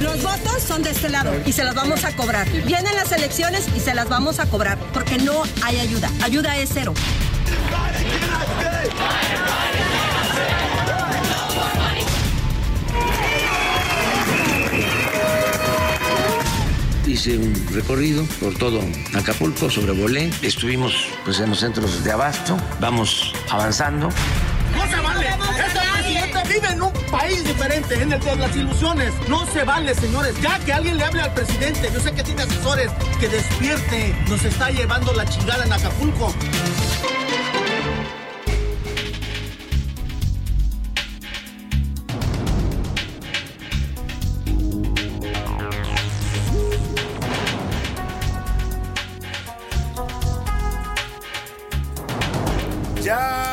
Los votos son de este lado y se las vamos a cobrar. Vienen las elecciones y se las vamos a cobrar porque no hay ayuda. Ayuda es cero. Hice un recorrido por todo Acapulco, sobrevolé, estuvimos pues, en los centros de abasto, vamos avanzando. No se vale. Vive en un país diferente, en el de las ilusiones. No se vale, señores. Ya que alguien le hable al presidente, yo sé que tiene asesores, que despierte. Nos está llevando la chingada en Acapulco. Ya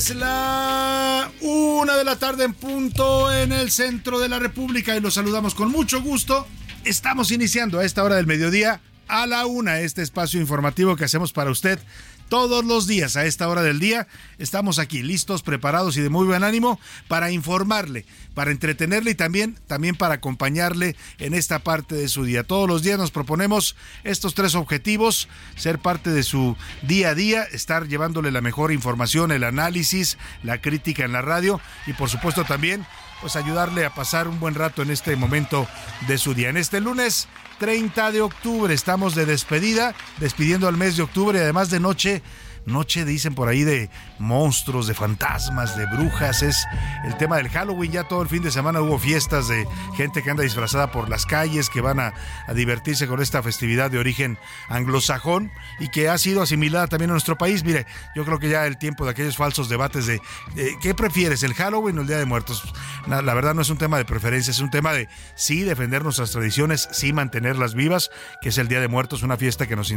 es la una de la tarde en punto en el centro de la República y los saludamos con mucho gusto. Estamos iniciando a esta hora del mediodía a la una este espacio informativo que hacemos para usted todos los días a esta hora del día. Estamos aquí listos, preparados y de muy buen ánimo para informarle, para entretenerle y también, también para acompañarle en esta parte de su día. Todos los días nos proponemos estos tres objetivos, ser parte de su día a día, estar llevándole la mejor información, el análisis, la crítica en la radio y por supuesto también pues ayudarle a pasar un buen rato en este momento de su día. En este lunes 30 de octubre. Estamos de despedida, despidiendo al mes de octubre y además de noche noche dicen por ahí de monstruos, de fantasmas, de brujas, es el tema del Halloween, ya todo el fin de semana hubo fiestas de gente que anda disfrazada por las calles, que van a, a divertirse con esta festividad de origen anglosajón y que ha sido asimilada también a nuestro país. Mire, yo creo que ya el tiempo de aquellos falsos debates de ¿qué prefieres, el Halloween o el Día de Muertos? La, verdad no es un tema de preferencia, es un tema de sí defender nuestras tradiciones, sí mantenerlas vivas, que es el Día de Muertos, una fiesta que nos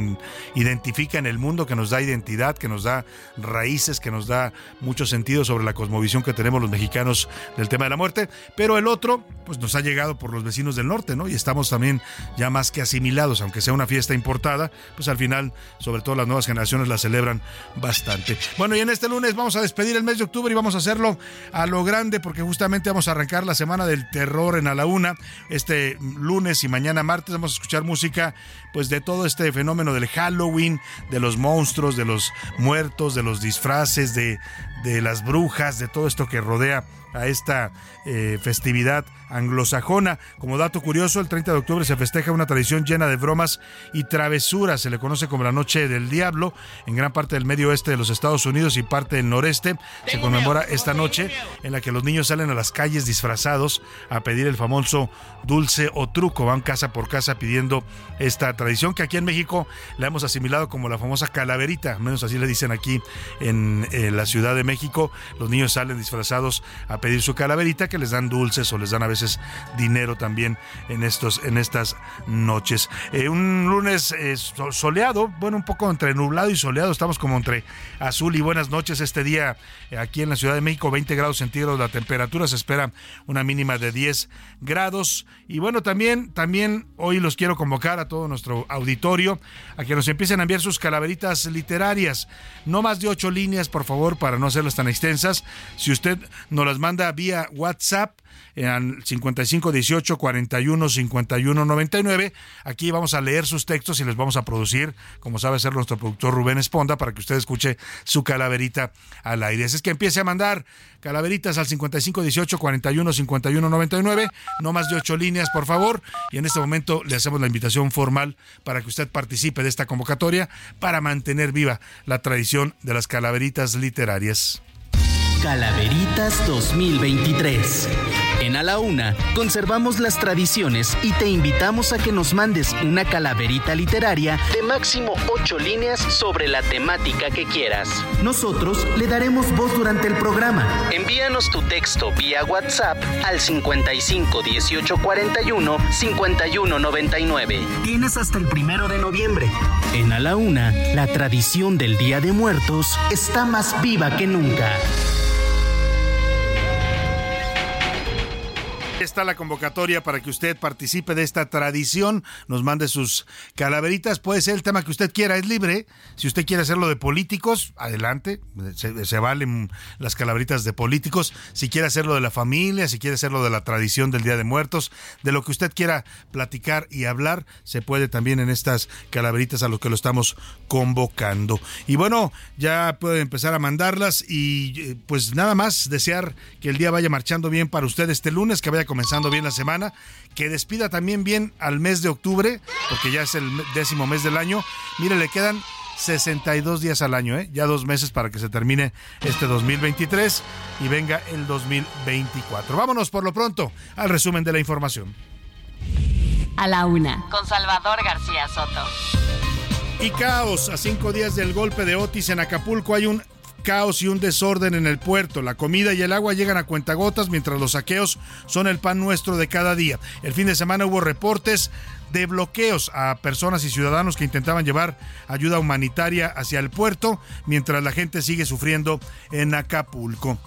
identifica en el mundo, que nos da identidad, que nos da raíces, que nos da mucho sentido sobre la cosmovisión que tenemos los mexicanos del tema de la muerte, pero el otro pues nos ha llegado por los vecinos del norte, ¿no? Y estamos también ya más que asimilados, aunque sea una fiesta importada, pues al final, sobre todo las nuevas generaciones la celebran bastante. Bueno, y en este lunes vamos a despedir el mes de octubre y vamos a hacerlo a lo grande porque justamente vamos a arrancar la semana del terror en A la Una. Este lunes y mañana martes vamos a escuchar música pues de todo este fenómeno del Halloween, de los monstruos, de los muertos, de los disfraces, de, de las brujas, de todo esto que rodea a esta eh, festividad anglosajona. Como dato curioso, el 30 de octubre se festeja una tradición llena de bromas y travesuras. Se le conoce como la Noche del Diablo. En gran parte del medio oeste de los Estados Unidos y parte del noreste se conmemora esta noche en la que los niños salen a las calles disfrazados a pedir el famoso dulce o truco. Van casa por casa pidiendo esta tradición que aquí en México la hemos asimilado como la famosa calaverita, al menos así le dicen aquí en eh, la Ciudad de México. Los niños salen disfrazados a pedir su calaverita que les dan dulces o les dan a veces dinero también en estos en estas noches. Eh, un lunes eh, so- soleado, bueno, un poco entre nublado y soleado, estamos como entre azul y buenas noches este día eh, aquí en la Ciudad de México, 20 grados centígrados la temperatura, se espera una mínima de 10 grados y bueno, también también hoy los quiero convocar a todo nuestro auditorio a que nos empiecen a enviar sus calaveritas literarias, no más de ocho líneas, por favor, para no hacerlas tan extensas. Si usted nos las manda manda vía WhatsApp en 55 18 41 51 99. Aquí vamos a leer sus textos y les vamos a producir, como sabe ser nuestro productor Rubén Esponda, para que usted escuche su calaverita al aire. Así es que empiece a mandar calaveritas al 55 18 41 51 99, no más de ocho líneas, por favor. Y en este momento le hacemos la invitación formal para que usted participe de esta convocatoria para mantener viva la tradición de las calaveritas literarias. Calaveritas 2023. En A la Una conservamos las tradiciones y te invitamos a que nos mandes una calaverita literaria de máximo ocho líneas sobre la temática que quieras. Nosotros le daremos voz durante el programa. Envíanos tu texto vía WhatsApp al 55 18 41 51 99. Tienes hasta el primero de noviembre. En A la Una, la tradición del Día de Muertos está más viva que nunca. Está la convocatoria para que usted participe de esta tradición, nos mande sus calaveritas, puede ser el tema que usted quiera, es libre, si usted quiere hacerlo de políticos, adelante, se, valen las calaveritas de políticos, si quiere hacerlo de la familia, si quiere hacerlo de la tradición del Día de Muertos, de lo que usted quiera platicar y hablar, se puede también en estas calaveritas a los que lo estamos convocando. Y bueno, ya puede empezar a mandarlas y eh, pues nada más desear que el día vaya marchando bien para usted este lunes, que vaya comenzando bien la semana, que despida también bien al mes de octubre, porque ya es el décimo mes del año. Mire, le quedan 62 días al año, ¿eh? ya dos meses para que se termine este 2023 y venga el 2024. Vámonos por lo pronto al resumen de la información. A la una, con Salvador García Soto. Y caos, a cinco días del golpe de Otis en Acapulco hay un caos y un desorden en el puerto. La comida y el agua llegan a cuentagotas mientras los saqueos son el pan nuestro de cada día. El fin de semana hubo reportes de bloqueos a personas y ciudadanos que intentaban llevar ayuda humanitaria hacia el puerto mientras la gente sigue sufriendo en Acapulco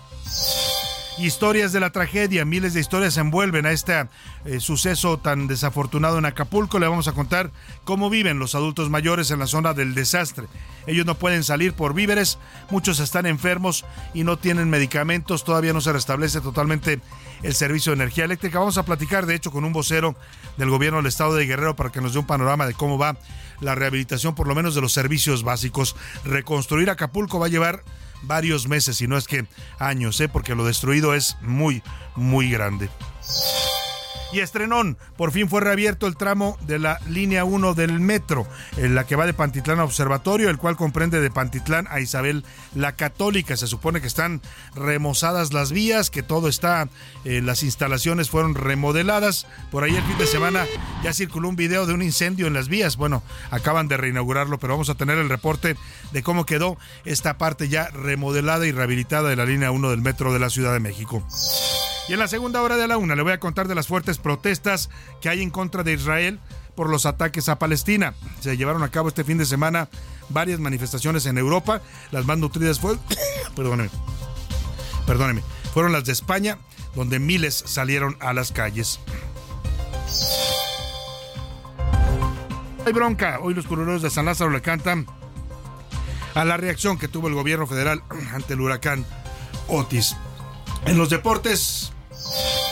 historias de la tragedia, miles de historias envuelven a este eh, suceso tan desafortunado en Acapulco. Le vamos a contar cómo viven los adultos mayores en la zona del desastre. Ellos no pueden salir por víveres, muchos están enfermos y no tienen medicamentos, todavía no se restablece totalmente el servicio de energía eléctrica. Vamos a platicar, de hecho, con un vocero del gobierno del estado de Guerrero para que nos dé un panorama de cómo va la rehabilitación, por lo menos de los servicios básicos. Reconstruir Acapulco va a llevar varios meses, y no es que años, ¿eh? porque lo destruido es muy, muy grande. Y estrenón, por fin fue reabierto el tramo de la línea 1 del metro, en la que va de Pantitlán a Observatorio, el cual comprende de Pantitlán a Isabel la Católica. Se supone que están remozadas las vías, que todo está, eh, las instalaciones fueron remodeladas. Por ahí el fin de semana ya circuló un video de un incendio en las vías. Bueno, acaban de reinaugurarlo, pero vamos a tener el reporte de cómo quedó esta parte ya remodelada y rehabilitada de la línea 1 del metro de la Ciudad de México. Y en la segunda hora de la una le voy a contar de las fuertes protestas que hay en contra de Israel por los ataques a Palestina. Se llevaron a cabo este fin de semana varias manifestaciones en Europa. Las más nutridas fueron, perdóneme, perdóneme, fueron las de España, donde miles salieron a las calles. Hay bronca. Hoy los curuleros de San Lázaro le cantan a la reacción que tuvo el gobierno federal ante el huracán Otis. En los deportes,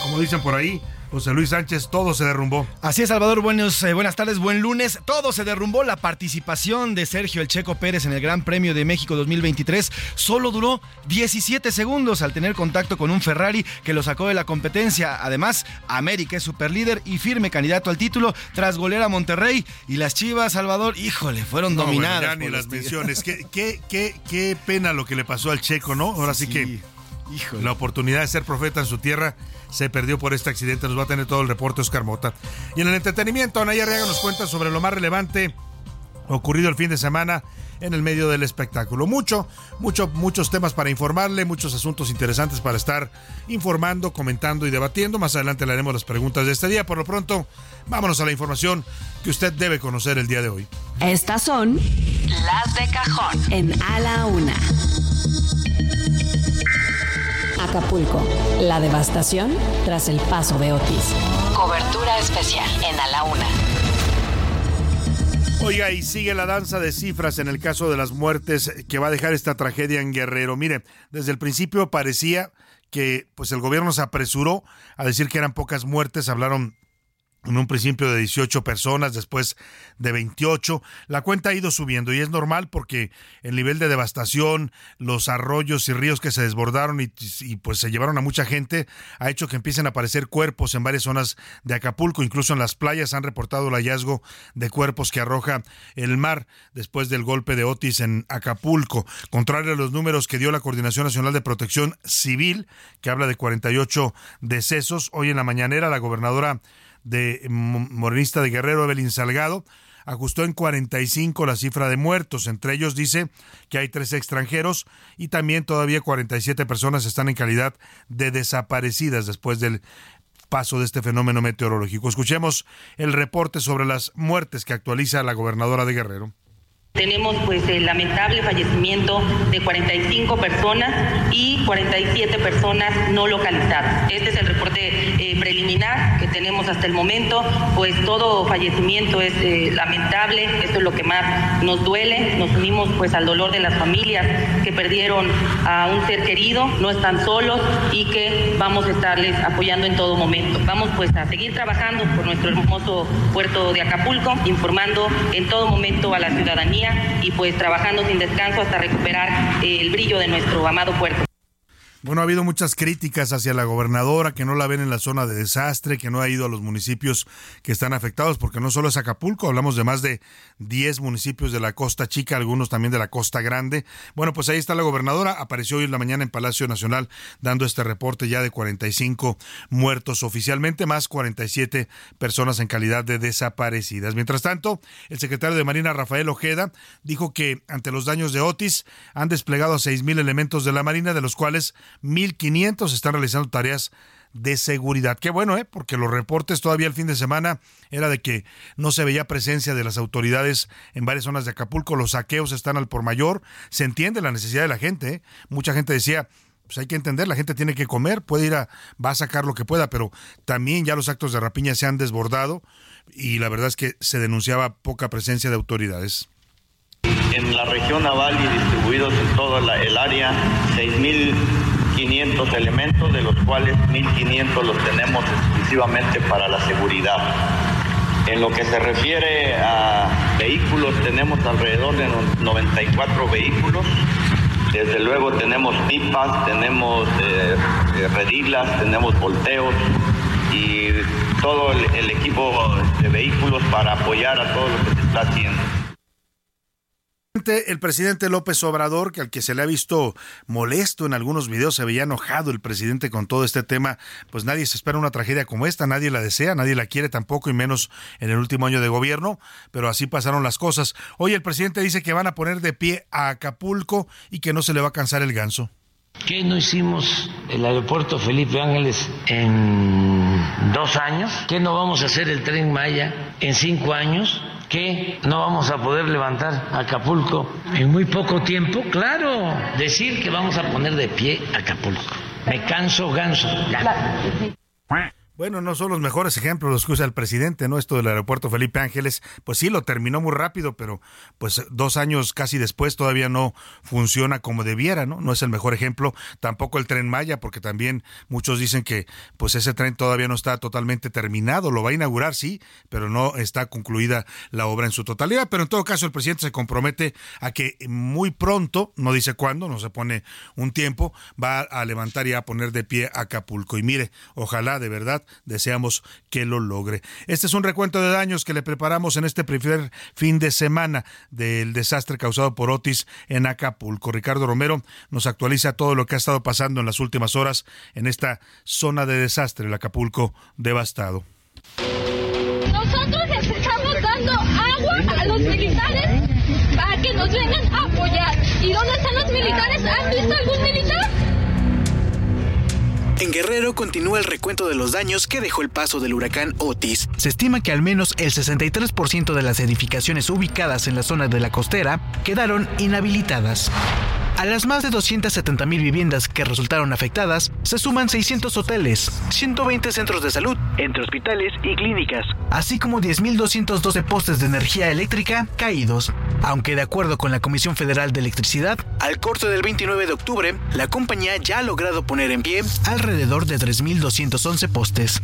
como dicen por ahí, José Luis Sánchez, todo se derrumbó. Así es, Salvador, buenos, eh, buenas tardes, buen lunes. Todo se derrumbó. La participación de Sergio El Checo Pérez en el Gran Premio de México 2023 solo duró 17 segundos al tener contacto con un Ferrari que lo sacó de la competencia. Además, América es superlíder y firme candidato al título tras golear a Monterrey. Y las Chivas, Salvador, híjole, fueron dominadas. ya ni las menciones. qué, qué, qué, qué, pena lo que le pasó al Checo, ¿no? Ahora sí, sí que la oportunidad de ser profeta en su tierra se perdió por este accidente. Nos va a tener todo el reporte Oscar Mota. Y en el entretenimiento, Anaya Arriaga nos cuenta sobre lo más relevante ocurrido el fin de semana en el medio del espectáculo. Mucho, mucho, muchos temas para informarle, muchos asuntos interesantes para estar informando, comentando y debatiendo. Más adelante le haremos las preguntas de este día. Por lo pronto, vámonos a la información que usted debe conocer el día de hoy. Estas son las de cajón en A la Una. Acapulco, la devastación tras el paso de Otis. Cobertura especial en A la Una. Oiga, y sigue la danza de cifras en el caso de las muertes que va a dejar esta tragedia en Guerrero. Mire, desde el principio parecía que pues el gobierno se apresuró a decir que eran pocas muertes, hablaron en un principio de 18 personas, después de 28. La cuenta ha ido subiendo y es normal porque el nivel de devastación, los arroyos y ríos que se desbordaron y, pues se llevaron a mucha gente, ha hecho que empiecen a aparecer cuerpos en varias zonas de Acapulco, incluso en las playas han reportado el hallazgo de cuerpos que arroja el mar después del golpe de Otis en Acapulco. Contrario a los números que dio la Coordinación Nacional de Protección Civil, que habla de 48 decesos, hoy en la mañanera la gobernadora de morenista de Guerrero, Evelyn Salgado, ajustó en 45 la cifra de muertos. Entre ellos dice que hay tres extranjeros y también todavía 47 personas están en calidad de desaparecidas después del paso de este fenómeno meteorológico. Escuchemos el reporte sobre las muertes que actualiza la gobernadora de Guerrero. Tenemos pues el lamentable fallecimiento de 45 personas y 47 personas no localizadas. Este es el reporte eh, preliminar que tenemos hasta el momento, pues todo fallecimiento es eh, lamentable, esto es lo que más nos duele, nos unimos pues al dolor de las familias que perdieron a un ser querido, no están solos y que vamos a estarles apoyando en todo momento. Vamos pues a seguir trabajando por nuestro hermoso puerto de Acapulco, informando en todo momento a la ciudadanía y pues trabajando sin descanso hasta recuperar el brillo de nuestro amado puerto. Bueno, ha habido muchas críticas hacia la gobernadora, que no la ven en la zona de desastre, que no ha ido a los municipios que están afectados, porque no solo es Acapulco, hablamos de más de 10 municipios de la Costa Chica, algunos también de la Costa Grande. Bueno, pues ahí está la gobernadora, apareció hoy en la mañana en Palacio Nacional dando este reporte ya de 45 muertos oficialmente, más 47 personas en calidad de desaparecidas. Mientras tanto, el secretario de Marina, Rafael Ojeda, dijo que ante los daños de Otis han desplegado a 6.000 elementos de la Marina, de los cuales 1.500 están realizando tareas de seguridad. Qué bueno, ¿eh? porque los reportes todavía el fin de semana era de que no se veía presencia de las autoridades en varias zonas de Acapulco, los saqueos están al por mayor, se entiende la necesidad de la gente, ¿eh? mucha gente decía, pues hay que entender, la gente tiene que comer, puede ir a, va a sacar lo que pueda, pero también ya los actos de rapiña se han desbordado y la verdad es que se denunciaba poca presencia de autoridades en la región naval y distribuidos en toda el área 6.500 elementos, de los cuales 1.500 los tenemos exclusivamente para la seguridad. En lo que se refiere a vehículos, tenemos alrededor de 94 vehículos. Desde luego tenemos pipas, tenemos eh, eh, tenemos volteos y todo el equipo de vehículos para apoyar a todo lo que se está haciendo. El presidente López Obrador, que al que se le ha visto molesto en algunos videos, se veía enojado el presidente con todo este tema, pues nadie se espera una tragedia como esta, nadie la desea, nadie la quiere tampoco y menos en el último año de gobierno, pero así pasaron las cosas. Hoy el presidente dice que van a poner de pie a Acapulco y que no se le va a cansar el ganso. ¿Qué no hicimos el aeropuerto Felipe Ángeles en dos años? ¿Qué no vamos a hacer el tren Maya en cinco años? Que no vamos a poder levantar Acapulco en muy poco tiempo. Claro, decir que vamos a poner de pie Acapulco. Me canso ganso. Bueno, no son los mejores ejemplos los que usa el presidente, ¿no? Esto del aeropuerto Felipe Ángeles, pues sí, lo terminó muy rápido, pero pues dos años casi después todavía no funciona como debiera, ¿no? No es el mejor ejemplo. Tampoco el tren Maya, porque también muchos dicen que pues ese tren todavía no está totalmente terminado. Lo va a inaugurar, sí, pero no está concluida la obra en su totalidad. Pero en todo caso, el presidente se compromete a que muy pronto, no dice cuándo, no se pone un tiempo, va a levantar y a poner de pie Acapulco. Y mire, ojalá de deseamos que lo logre. Este es un recuento de daños que le preparamos en este primer fin de semana del desastre causado por Otis en Acapulco. Ricardo Romero nos actualiza todo lo que ha estado pasando en las últimas horas en esta zona de desastre, el Acapulco devastado. Nosotros les estamos dando agua a los militares para que nos vengan a apoyar. ¿Y dónde están los militares? ¿Han visto algún militar? En Guerrero continúa el recuento de los daños que dejó el paso del huracán Otis. Se estima que al menos el 63% de las edificaciones ubicadas en la zona de la costera quedaron inhabilitadas. A las más de 270 mil viviendas que resultaron afectadas, se suman 600 hoteles, 120 centros de salud, entre hospitales y clínicas, así como 10.212 postes de energía eléctrica caídos. Aunque de acuerdo con la Comisión Federal de Electricidad, al corte del 29 de octubre, la compañía ya ha logrado poner en pie alrededor de 3.211 postes.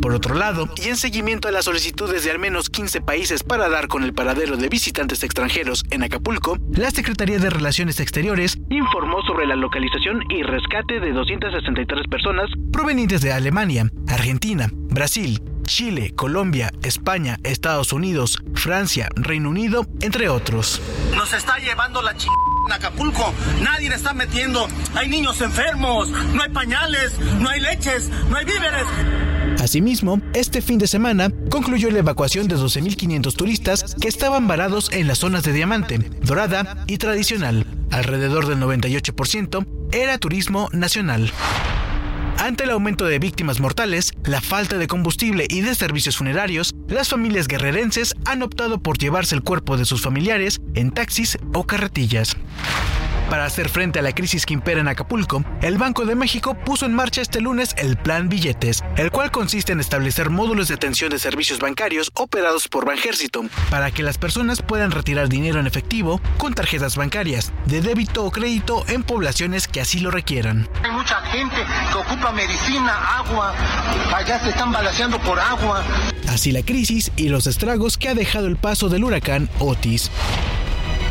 Por otro lado, y en seguimiento a las solicitudes de al menos 15 países para dar con el paradero de visitantes extranjeros en Acapulco, la Secretaría de Relaciones Exteriores informó sobre la localización y rescate de 263 personas provenientes de Alemania, Argentina, Brasil, Chile, Colombia, España, Estados Unidos, Francia, Reino Unido, entre otros. Nos está llevando la ch... en Acapulco. Nadie le está metiendo. Hay niños enfermos. No hay pañales. No hay leches. No hay víveres. Asimismo, este fin de semana concluyó la evacuación de 12.500 turistas que estaban varados en las zonas de Diamante, Dorada y Tradicional. Alrededor del 98% era turismo nacional. Ante el aumento de víctimas mortales, la falta de combustible y de servicios funerarios, las familias guerrerenses han optado por llevarse el cuerpo de sus familiares en taxis o carretillas. Para hacer frente a la crisis que impera en Acapulco, el Banco de México puso en marcha este lunes el Plan Billetes, el cual consiste en establecer módulos de atención de servicios bancarios operados por Banjército, para que las personas puedan retirar dinero en efectivo con tarjetas bancarias, de débito o crédito en poblaciones que así lo requieran. Hay mucha gente que ocupa medicina, agua. Allá se están balanceando por agua. Así la crisis y los estragos que ha dejado el paso del huracán Otis.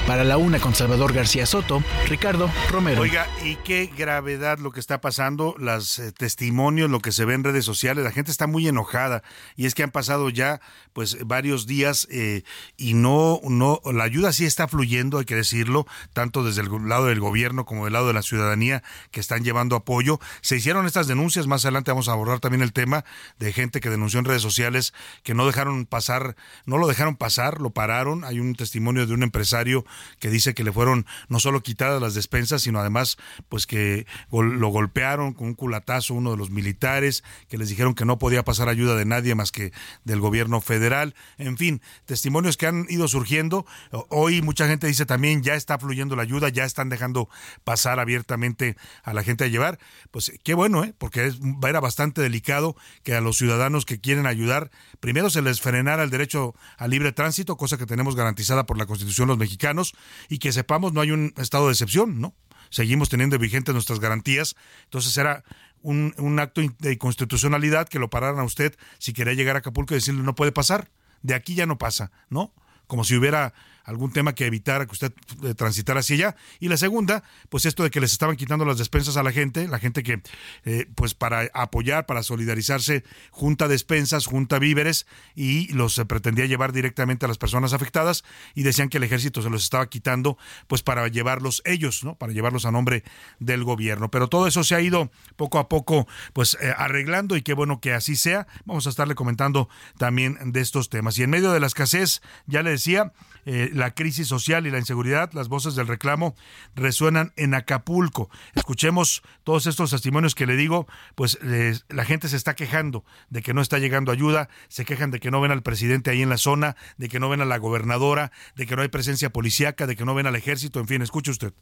Para la una con Salvador García Soto, Ricardo Romero. Oiga, y qué gravedad lo que está pasando, los eh, testimonios, lo que se ve en redes sociales, la gente está muy enojada y es que han pasado ya pues varios días eh, y no, no, la ayuda sí está fluyendo, hay que decirlo, tanto desde el lado del gobierno como del lado de la ciudadanía que están llevando apoyo. Se hicieron estas denuncias, más adelante vamos a abordar también el tema de gente que denunció en redes sociales que no dejaron pasar, no lo dejaron pasar, lo pararon. Hay un testimonio de un empresario que dice que le fueron no solo quitadas las despensas, sino además pues que lo golpearon con un culatazo uno de los militares, que les dijeron que no podía pasar ayuda de nadie más que del gobierno federal. En fin, testimonios que han ido surgiendo. Hoy mucha gente dice también ya está fluyendo la ayuda, ya están dejando pasar abiertamente a la gente a llevar. Pues qué bueno, ¿eh? porque era bastante delicado que a los ciudadanos que quieren ayudar, primero se les frenara el derecho al libre tránsito, cosa que tenemos garantizada por la Constitución los mexicanos, y que sepamos no hay un estado de excepción, ¿no? Seguimos teniendo vigentes nuestras garantías, entonces era un, un acto de inconstitucionalidad que lo pararan a usted si quería llegar a Acapulco y decirle no puede pasar, de aquí ya no pasa, ¿no? Como si hubiera algún tema que evitara que usted eh, transitara hacia allá. Y la segunda, pues esto de que les estaban quitando las despensas a la gente, la gente que, eh, pues para apoyar, para solidarizarse, junta despensas, junta víveres y los eh, pretendía llevar directamente a las personas afectadas y decían que el ejército se los estaba quitando, pues para llevarlos ellos, ¿no? Para llevarlos a nombre del gobierno. Pero todo eso se ha ido poco a poco, pues arreglando y qué bueno que así sea. Vamos a estarle comentando también de estos temas. Y en medio de la escasez, ya le decía, eh, la crisis social y la inseguridad, las voces del reclamo resuenan en Acapulco. Escuchemos todos estos testimonios que le digo, pues la gente se está quejando de que no está llegando ayuda, se quejan de que no ven al presidente ahí en la zona, de que no ven a la gobernadora, de que no hay presencia policíaca, de que no ven al ejército, en fin, escuche usted.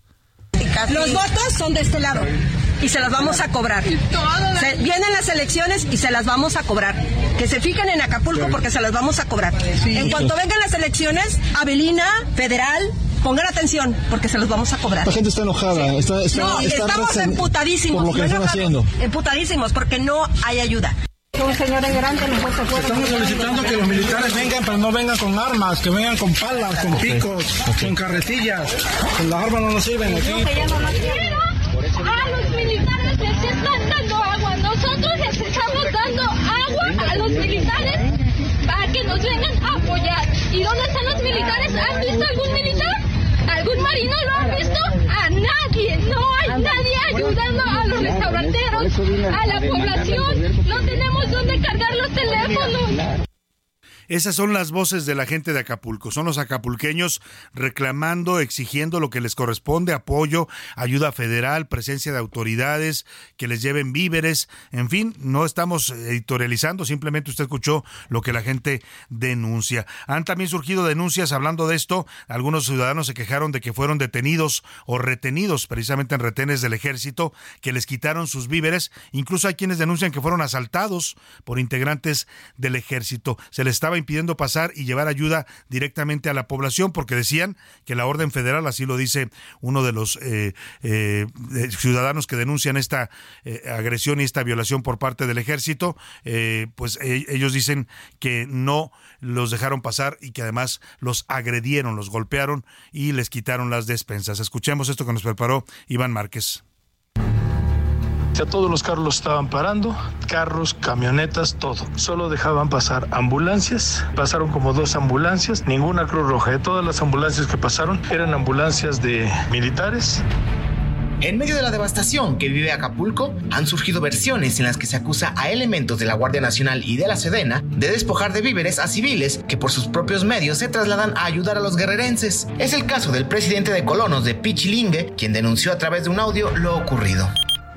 Los votos son de este lado y se las vamos a cobrar. Se- vienen las elecciones y se las vamos a cobrar. Que se fijen en Acapulco porque se las vamos a cobrar. En cuanto vengan las elecciones, Avelina, Federal, pongan atención porque se los vamos a cobrar. La gente está enojada, está, está, no, está estamos emputadísimos. por lo que no están enojados, haciendo. Emputadísimos porque no hay ayuda. Estamos solicitando que los militares vengan, pero no vengan con armas, que vengan con palas, con picos, con carretillas. Con las armas no nos sirven aquí. A los militares les están dando agua. Nosotros les estamos dando agua a los militares para que nos vengan a apoyar. ¿Y dónde están los militares? ¿Han visto algún militar? ¿Algún marino lo ha visto? A nadie. No hay nadie ayudando a los restauranteros, a la población. No tenemos dónde cargar los teléfonos. Esas son las voces de la gente de Acapulco. Son los acapulqueños reclamando, exigiendo lo que les corresponde, apoyo, ayuda federal, presencia de autoridades, que les lleven víveres. En fin, no estamos editorializando, simplemente usted escuchó lo que la gente denuncia. Han también surgido denuncias hablando de esto. Algunos ciudadanos se quejaron de que fueron detenidos o retenidos precisamente en retenes del ejército, que les quitaron sus víveres. Incluso hay quienes denuncian que fueron asaltados por integrantes del ejército. Se les estaba impidiendo pasar y llevar ayuda directamente a la población porque decían que la orden federal, así lo dice uno de los eh, eh, ciudadanos que denuncian esta eh, agresión y esta violación por parte del ejército, pues ellos dicen que no los dejaron pasar y que además los agredieron, los golpearon y les quitaron las despensas. Escuchemos esto que nos preparó Iván Márquez. Todos los carros los estaban parando, carros, camionetas, todo. Solo dejaban pasar ambulancias. Pasaron como dos ambulancias, ninguna Cruz Roja. De todas las ambulancias que pasaron eran ambulancias de militares. En medio de la devastación que vive Acapulco, han surgido versiones en las que se acusa a elementos de la Guardia Nacional y de la Sedena de despojar de víveres a civiles que por sus propios medios se trasladan a ayudar a los guerrerenses. Es el caso del presidente de colonos de Pichilingue, quien denunció a través de un audio lo ocurrido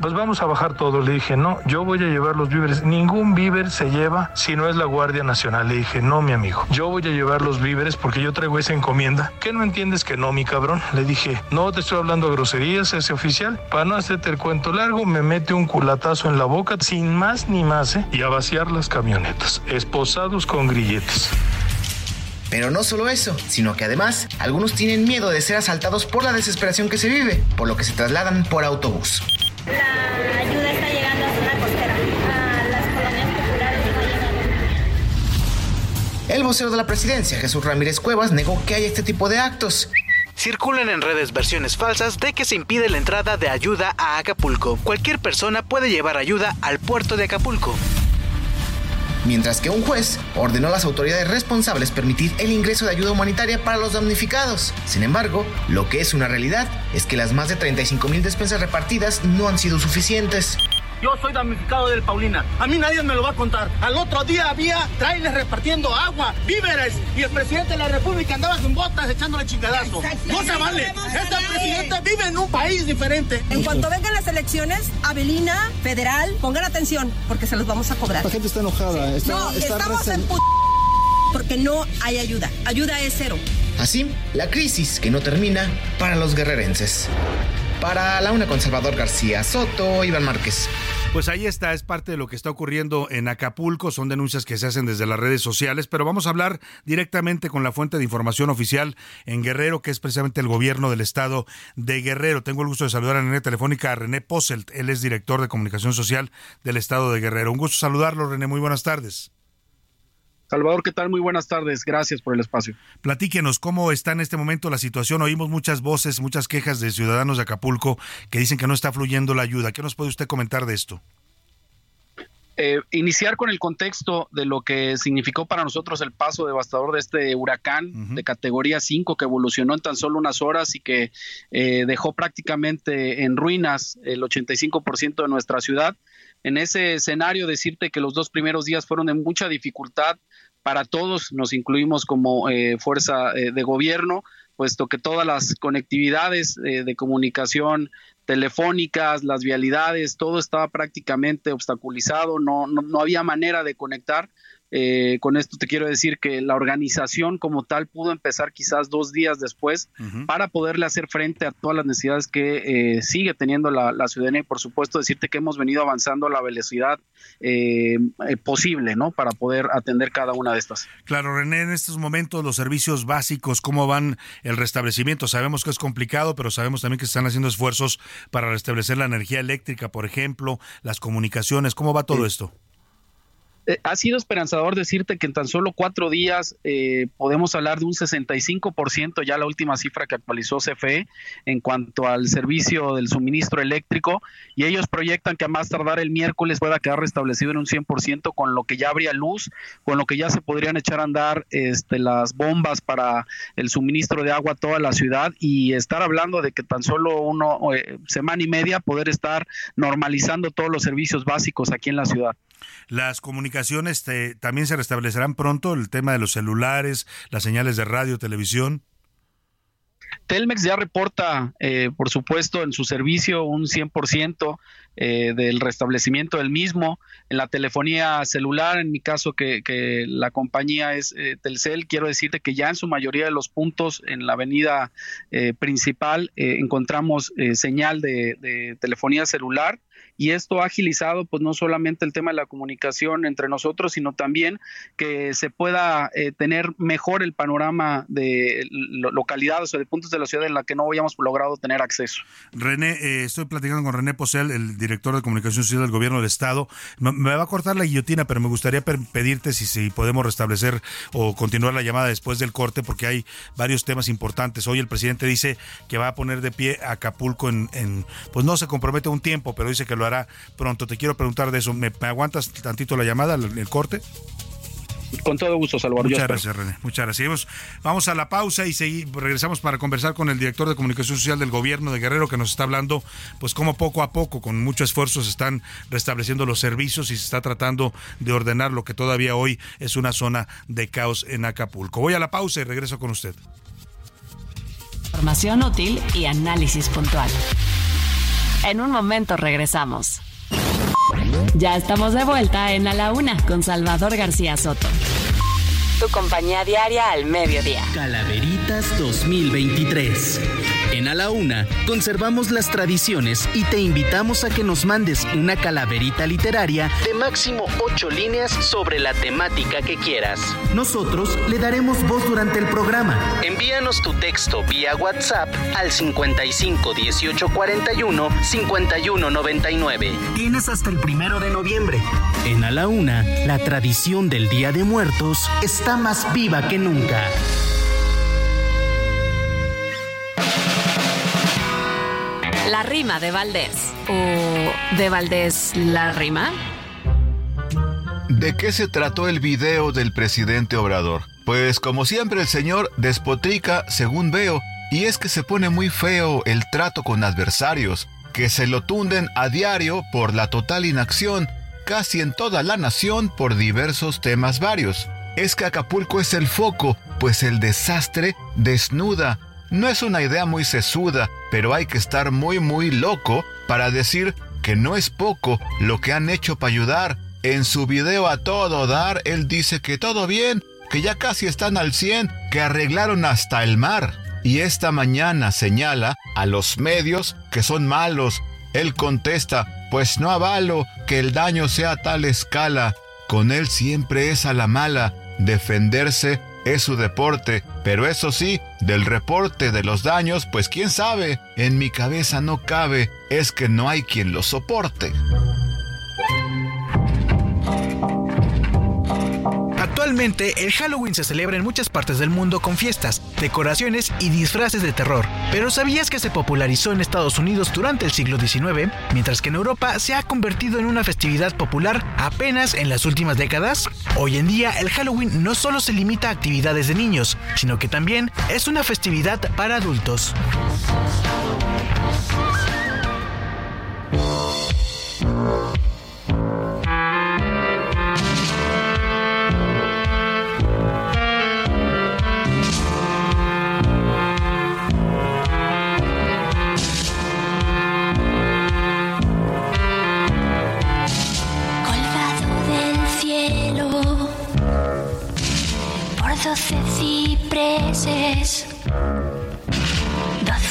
pues vamos a bajar todo. Le dije, no, yo voy a llevar los víveres. Ningún víver se lleva si no es la Guardia Nacional. Le dije, no, mi amigo, yo voy a llevar los víveres porque yo traigo esa encomienda. ¿Qué no entiendes que no, mi cabrón? Le dije, no te estoy hablando groserías, ese oficial. Para no hacerte el cuento largo, me mete un culatazo en la boca sin más ni más, ¿eh? Y a vaciar las camionetas, esposados con grilletes. Pero no solo eso, sino que además algunos tienen miedo de ser asaltados por la desesperación que se vive, por lo que se trasladan por autobús la ayuda está llegando a zona costera, a las colonias populares El vocero de la presidencia, Jesús Ramírez Cuevas, negó que haya este tipo de actos. Circulan en redes versiones falsas de que se impide la entrada de ayuda a Acapulco. Cualquier persona puede llevar ayuda al puerto de Acapulco mientras que un juez ordenó a las autoridades responsables permitir el ingreso de ayuda humanitaria para los damnificados. Sin embargo, lo que es una realidad es que las más de 35 mil despensas repartidas no han sido suficientes. Yo soy damnificado del Paulina. A mí nadie me lo va a contar. Al otro día había trailers repartiendo agua, víveres, y el presidente de la República andaba con botas echándole chingadazo. No se vale. Este presidente vive en un país diferente. En cuanto vengan las elecciones, Avelina, Federal, pongan atención, porque se los vamos a cobrar. La gente está enojada. no, estamos en porque no hay ayuda. Ayuda es cero. Así, la crisis que no termina para los guerrerenses. Para la una conservador García Soto, Iván Márquez. Pues ahí está, es parte de lo que está ocurriendo en Acapulco, son denuncias que se hacen desde las redes sociales, pero vamos a hablar directamente con la fuente de información oficial en Guerrero, que es precisamente el gobierno del estado de Guerrero. Tengo el gusto de saludar a la telefónica a René Posselt, él es director de comunicación social del estado de Guerrero. Un gusto saludarlo, René, muy buenas tardes. Salvador, ¿qué tal? Muy buenas tardes. Gracias por el espacio. Platíquenos cómo está en este momento la situación. Oímos muchas voces, muchas quejas de ciudadanos de Acapulco que dicen que no está fluyendo la ayuda. ¿Qué nos puede usted comentar de esto? Eh, iniciar con el contexto de lo que significó para nosotros el paso devastador de este huracán de categoría 5 que evolucionó en tan solo unas horas y que eh, dejó prácticamente en ruinas el 85% de nuestra ciudad en ese escenario decirte que los dos primeros días fueron de mucha dificultad para todos, nos incluimos como eh, fuerza eh, de gobierno, puesto que todas las conectividades eh, de comunicación telefónicas, las vialidades, todo estaba prácticamente obstaculizado, no, no, no había manera de conectar eh, con esto te quiero decir que la organización como tal pudo empezar quizás dos días después para poderle hacer frente a todas las necesidades que eh, sigue teniendo la, ciudadanía y por supuesto decirte que hemos venido avanzando a la velocidad eh, posible, ¿no? Para poder atender cada una de estas. Claro, René, en estos momentos los servicios básicos, ¿cómo van el restablecimiento? Sabemos que es complicado, pero sabemos también que se están haciendo esfuerzos para restablecer la energía eléctrica, por ejemplo, las comunicaciones, ¿cómo va todo esto? Eh, ha sido esperanzador decirte que en tan solo cuatro días eh, podemos hablar de un 65%, ya la última cifra que actualizó CFE en cuanto al servicio del suministro eléctrico, y ellos proyectan que a más tardar el miércoles pueda quedar restablecido en un 100%, con lo que ya habría luz, con lo que ya se podrían echar a andar este, las bombas para el suministro de agua a toda la ciudad y estar hablando de que tan solo una eh, semana y media poder estar normalizando todos los servicios básicos aquí en la ciudad. Las comunicaciones también se restablecerán pronto, el tema de los celulares, las señales de radio, televisión. Telmex ya reporta, eh, por supuesto, en su servicio un 100% eh, del restablecimiento del mismo. En la telefonía celular, en mi caso que, la compañía es eh, Telcel, quiero decirte que ya en su mayoría de los puntos en la avenida principal encontramos señal de telefonía celular y esto ha agilizado pues no solamente el tema de la comunicación entre nosotros, sino también que se pueda eh, tener mejor el panorama de localidades o de puntos de la ciudad en la que no habíamos logrado tener acceso. René, eh, estoy platicando con René Posel, el director de comunicación social del gobierno del estado. Me, va a cortar la guillotina, pero me gustaría pedirte si, si podemos restablecer o continuar la llamada después del corte, porque hay varios temas importantes. Hoy el presidente dice que va a poner de pie Acapulco en, en pues no se compromete un tiempo, pero dice que lo hará pronto. Te quiero preguntar de eso. ¿Me, aguantas tantito la llamada, el, corte? Con todo gusto, Salvador. Muchas gracias, René. Muchas gracias. Vamos a la pausa y regresamos para conversar con el director de comunicación social del gobierno de Guerrero, que nos está hablando, pues cómo poco a poco, con mucho esfuerzo, se están restableciendo los servicios y se está tratando de ordenar lo que todavía hoy es una zona de caos en Acapulco. Voy a la pausa y regreso con usted. Información útil y análisis puntual. En un momento regresamos. Ya estamos de vuelta en A la Una con Salvador García Soto. Tu compañía diaria al mediodía. Calaveritas 2023. En A la Una conservamos las tradiciones y te invitamos a que nos mandes una calaverita literaria de máximo ocho líneas sobre la temática que quieras. Nosotros le daremos voz durante el programa. Envíanos tu texto vía WhatsApp al 55 18 41 51 99. Tienes hasta el primero de noviembre. En A la Una, la tradición del Día de Muertos está más viva que nunca. La rima de Valdés. ¿O de Valdés la rima? ¿De qué se trató el video del presidente Obrador? Pues como siempre el señor despotrica, según veo, y es que se pone muy feo el trato con adversarios, que se lo tunden a diario por la total inacción, casi en toda la nación por diversos temas varios. Es que Acapulco es el foco, pues el desastre desnuda, no es una idea muy sesuda, pero hay que estar muy muy loco para decir que no es poco lo que han hecho para ayudar. En su video a todo dar, él dice que todo bien, que ya casi están al 100, que arreglaron hasta el mar. Y esta mañana señala a los medios que son malos. Él contesta, pues no avalo que el daño sea a tal escala. Con él siempre es a la mala. Defenderse es su deporte, pero eso sí, del reporte de los daños, pues quién sabe, en mi cabeza no cabe, es que no hay quien lo soporte. Actualmente, el Halloween se celebra en muchas partes del mundo con fiestas, decoraciones y disfraces de terror. Pero ¿sabías que se popularizó en Estados Unidos durante el siglo XIX, mientras que en Europa se ha convertido en una festividad popular apenas en las últimas décadas? Hoy en día, el Halloween no solo se limita a actividades de niños, sino que también es una festividad para adultos.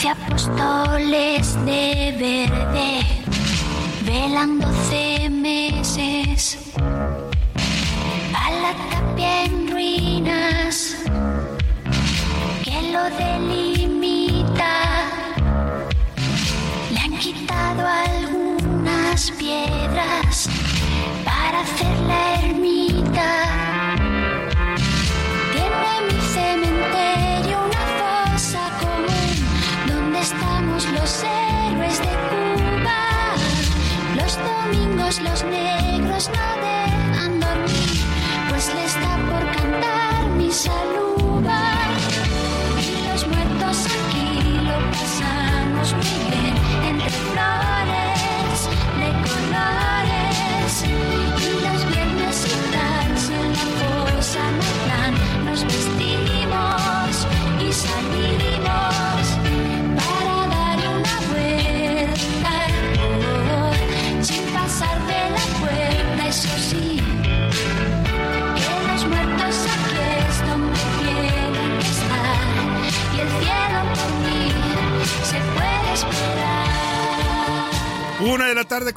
Apóstoles de verde, velan doce meses, a la tapia en ruinas, que lo delimita, le han quitado algunas piedras para hacer la ermita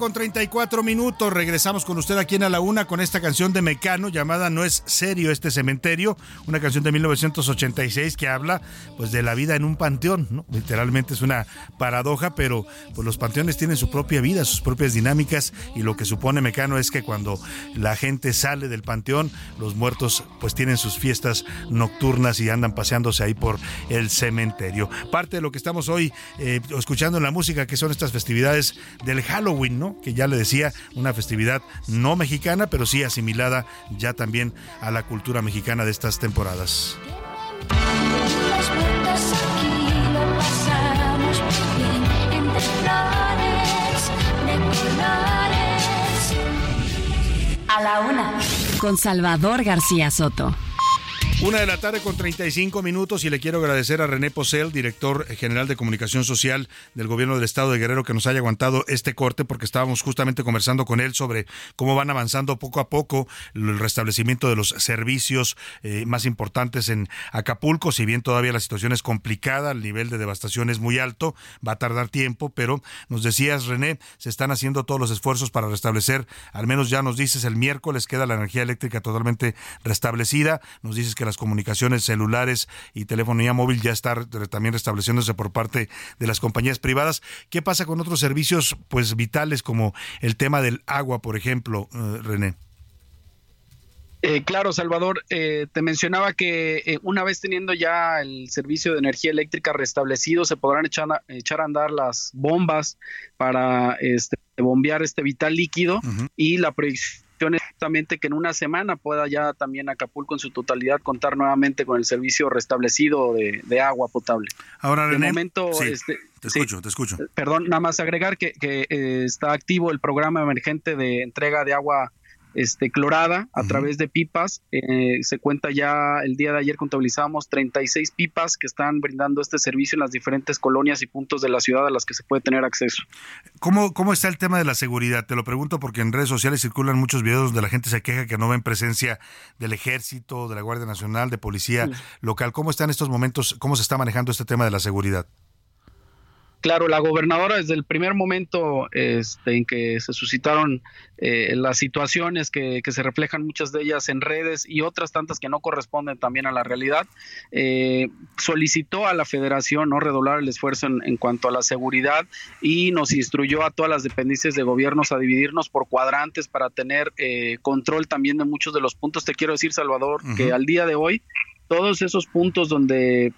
con 34 minutos. Regresamos con usted aquí en A la Una con esta canción de Mecano llamada No es serio este cementerio. Una canción de 1986 que habla pues de la vida en un panteón. ¿no? Literalmente es una paradoja, pero pues los panteones tienen su propia vida, sus propias dinámicas y lo que supone Mecano es que cuando la gente sale del panteón, los muertos pues tienen sus fiestas nocturnas y andan paseándose ahí por el cementerio. Parte de lo que estamos hoy eh, escuchando en la música que son estas festividades de del Halloween, ¿no? Que ya le decía, una festividad no mexicana, pero sí asimilada ya también a la cultura mexicana de estas temporadas. A la una, con Salvador García Soto. Una de la tarde con 35 minutos y le quiero agradecer a René Posel, director general de comunicación social del gobierno del estado de Guerrero, que nos haya aguantado este corte porque estábamos justamente conversando con él sobre cómo van avanzando poco a poco el restablecimiento de los servicios eh, más importantes en Acapulco. Si bien todavía la situación es complicada, el nivel de devastación es muy alto, va a tardar tiempo, pero nos decías, René, se están haciendo todos los esfuerzos para restablecer, al menos ya nos dices, el miércoles queda la energía eléctrica totalmente restablecida, nos dices que las comunicaciones celulares y telefonía móvil ya está también restableciéndose por parte de las compañías privadas. ¿Qué pasa con otros servicios pues vitales como el tema del agua, por ejemplo, eh, René? Eh, claro, Salvador, eh, te mencionaba que una vez teniendo ya el servicio de energía eléctrica restablecido, se podrán echar a, echar a andar las bombas para este, bombear este vital líquido y la proyección es justamente que en una semana pueda ya también Acapulco en su totalidad contar nuevamente con el servicio restablecido de, agua potable. Ahora, de momento, este, te escucho, te escucho. Perdón, nada más agregar que, eh, está activo el programa emergente de entrega de agua este, clorada a través de pipas. Eh, se cuenta ya, el día de ayer contabilizamos 36 pipas que están brindando este servicio en las diferentes colonias y puntos de la ciudad a las que se puede tener acceso. ¿Cómo, cómo está el tema de la seguridad? Te lo pregunto porque en redes sociales circulan muchos videos donde la gente se queja que no ven presencia del ejército, de la Guardia Nacional, de policía local. ¿Cómo está en estos momentos? ¿Cómo se está manejando este tema de la seguridad? Claro, la gobernadora desde el primer momento este, en que se suscitaron eh, las situaciones que, se reflejan muchas de ellas en redes y otras tantas que no corresponden también a la realidad, eh, solicitó a la federación no redoblar el esfuerzo en, cuanto a la seguridad y nos instruyó a todas las dependencias de gobiernos a dividirnos por cuadrantes para tener eh, control también de muchos de los puntos. Te quiero decir, Salvador, que al día de hoy todos esos puntos donde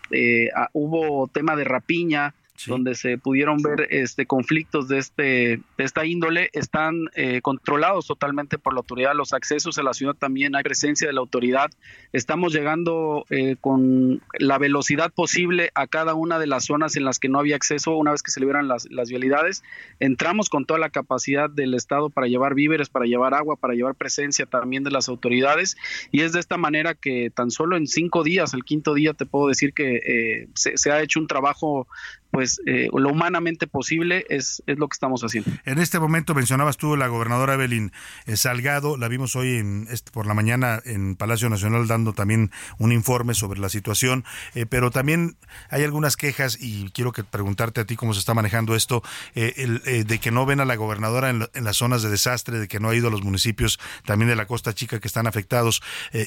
hubo tema de rapiña, donde se pudieron ver este conflictos de este de esta índole están eh, controlados totalmente por la autoridad. Los accesos a la ciudad también hay presencia de la autoridad. Estamos llegando eh, con la velocidad posible a cada una de las zonas en las que no había acceso una vez que se liberan las, las vialidades. Entramos con toda la capacidad del estado para llevar víveres para llevar agua para llevar presencia también de las autoridades. Y es de esta manera que tan solo en cinco días el quinto día te puedo decir que eh, se, se ha hecho un trabajo pues eh, lo humanamente posible es, lo que estamos haciendo. En este momento mencionabas tú la gobernadora Evelyn eh, Salgado, la vimos hoy en, este, por la mañana en Palacio Nacional dando también un informe sobre la situación, eh, pero también hay algunas quejas y quiero que preguntarte a ti cómo se está manejando esto, de que no ven a la gobernadora en, en, las zonas de desastre, de que no ha ido a los municipios también de la Costa Chica que están afectados.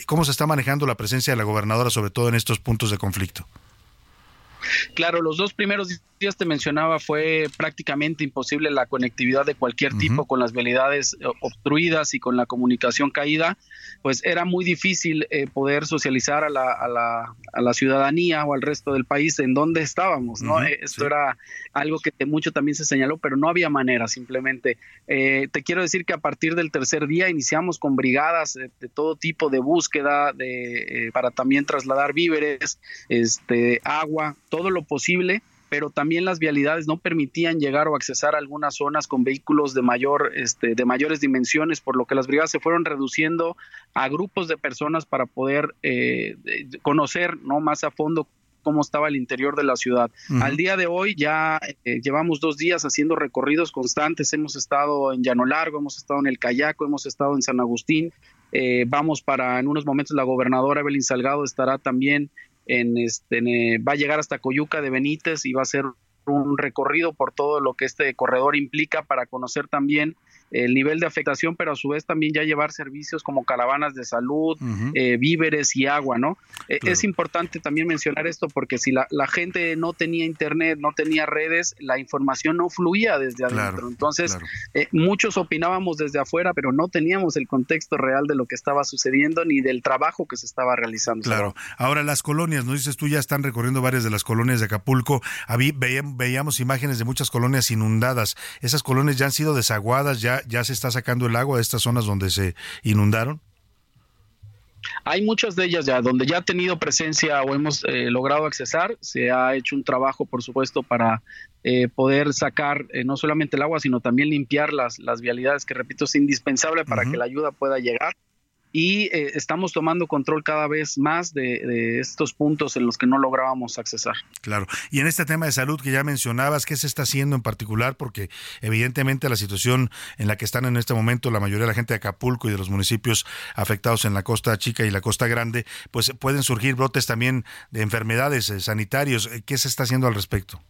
¿Cómo se está manejando la presencia de la gobernadora sobre todo en estos puntos de conflicto? Claro, los dos primeros días te mencionaba fue prácticamente imposible la conectividad de cualquier tipo con las vialidades eh, obstruidas y con la comunicación caída, pues era muy difícil eh, poder socializar a la, a, la, a la, ciudadanía o al resto del país en dónde estábamos, ¿no? Eh, esto era algo que mucho también se señaló, pero no había manera simplemente. te quiero decir que a partir del tercer día iniciamos con brigadas de, todo tipo de búsqueda de, para también trasladar víveres, este, agua, todo lo posible pero también las vialidades no permitían llegar o accesar a algunas zonas con vehículos de mayor este, de mayores dimensiones por lo que las brigadas se fueron reduciendo a grupos de personas para poder eh, conocer no más a fondo cómo estaba el interior de la ciudad. Al día de hoy ya eh, llevamos dos días haciendo recorridos constantes. Hemos estado en Llano Largo, hemos estado en el Cayaco, hemos estado en San Agustín. Eh, vamos para, en unos momentos, la gobernadora Evelyn Salgado estará también en este va a llegar hasta Coyuca de Benítez y va a ser un recorrido por todo lo que este corredor implica para conocer también el nivel de afectación, pero a su vez también ya llevar servicios como caravanas de salud, eh, víveres y agua, ¿no? Eh, es importante también mencionar esto porque si la, gente no tenía internet, no tenía redes, la información no fluía desde adentro. Entonces, eh, muchos opinábamos desde afuera, pero no teníamos el contexto real de lo que estaba sucediendo ni del trabajo que se estaba realizando. Claro. Ahora las colonias, ¿no dices tú ya están recorriendo varias de las colonias de Acapulco? veíamos imágenes de muchas colonias inundadas. Esas colonias ya han sido desaguadas, ya ya se está sacando el agua de estas zonas donde se inundaron? Hay muchas de ellas ya, donde ya ha tenido presencia o hemos eh, logrado accesar. Se ha hecho un trabajo, por supuesto, para eh, poder sacar eh, no solamente el agua, sino también limpiar las, las vialidades, que repito, es indispensable para que la ayuda pueda llegar y eh, estamos tomando control cada vez más de, estos puntos en los que no lográbamos accesar. Claro. Y en este tema de salud que ya mencionabas, ¿qué se está haciendo en particular? Porque evidentemente la situación en la que están en este momento la mayoría de la gente de Acapulco y de los municipios afectados en la Costa Chica y la Costa Grande, pues pueden surgir brotes también de enfermedades eh, sanitarios. ¿Qué se está haciendo al respecto?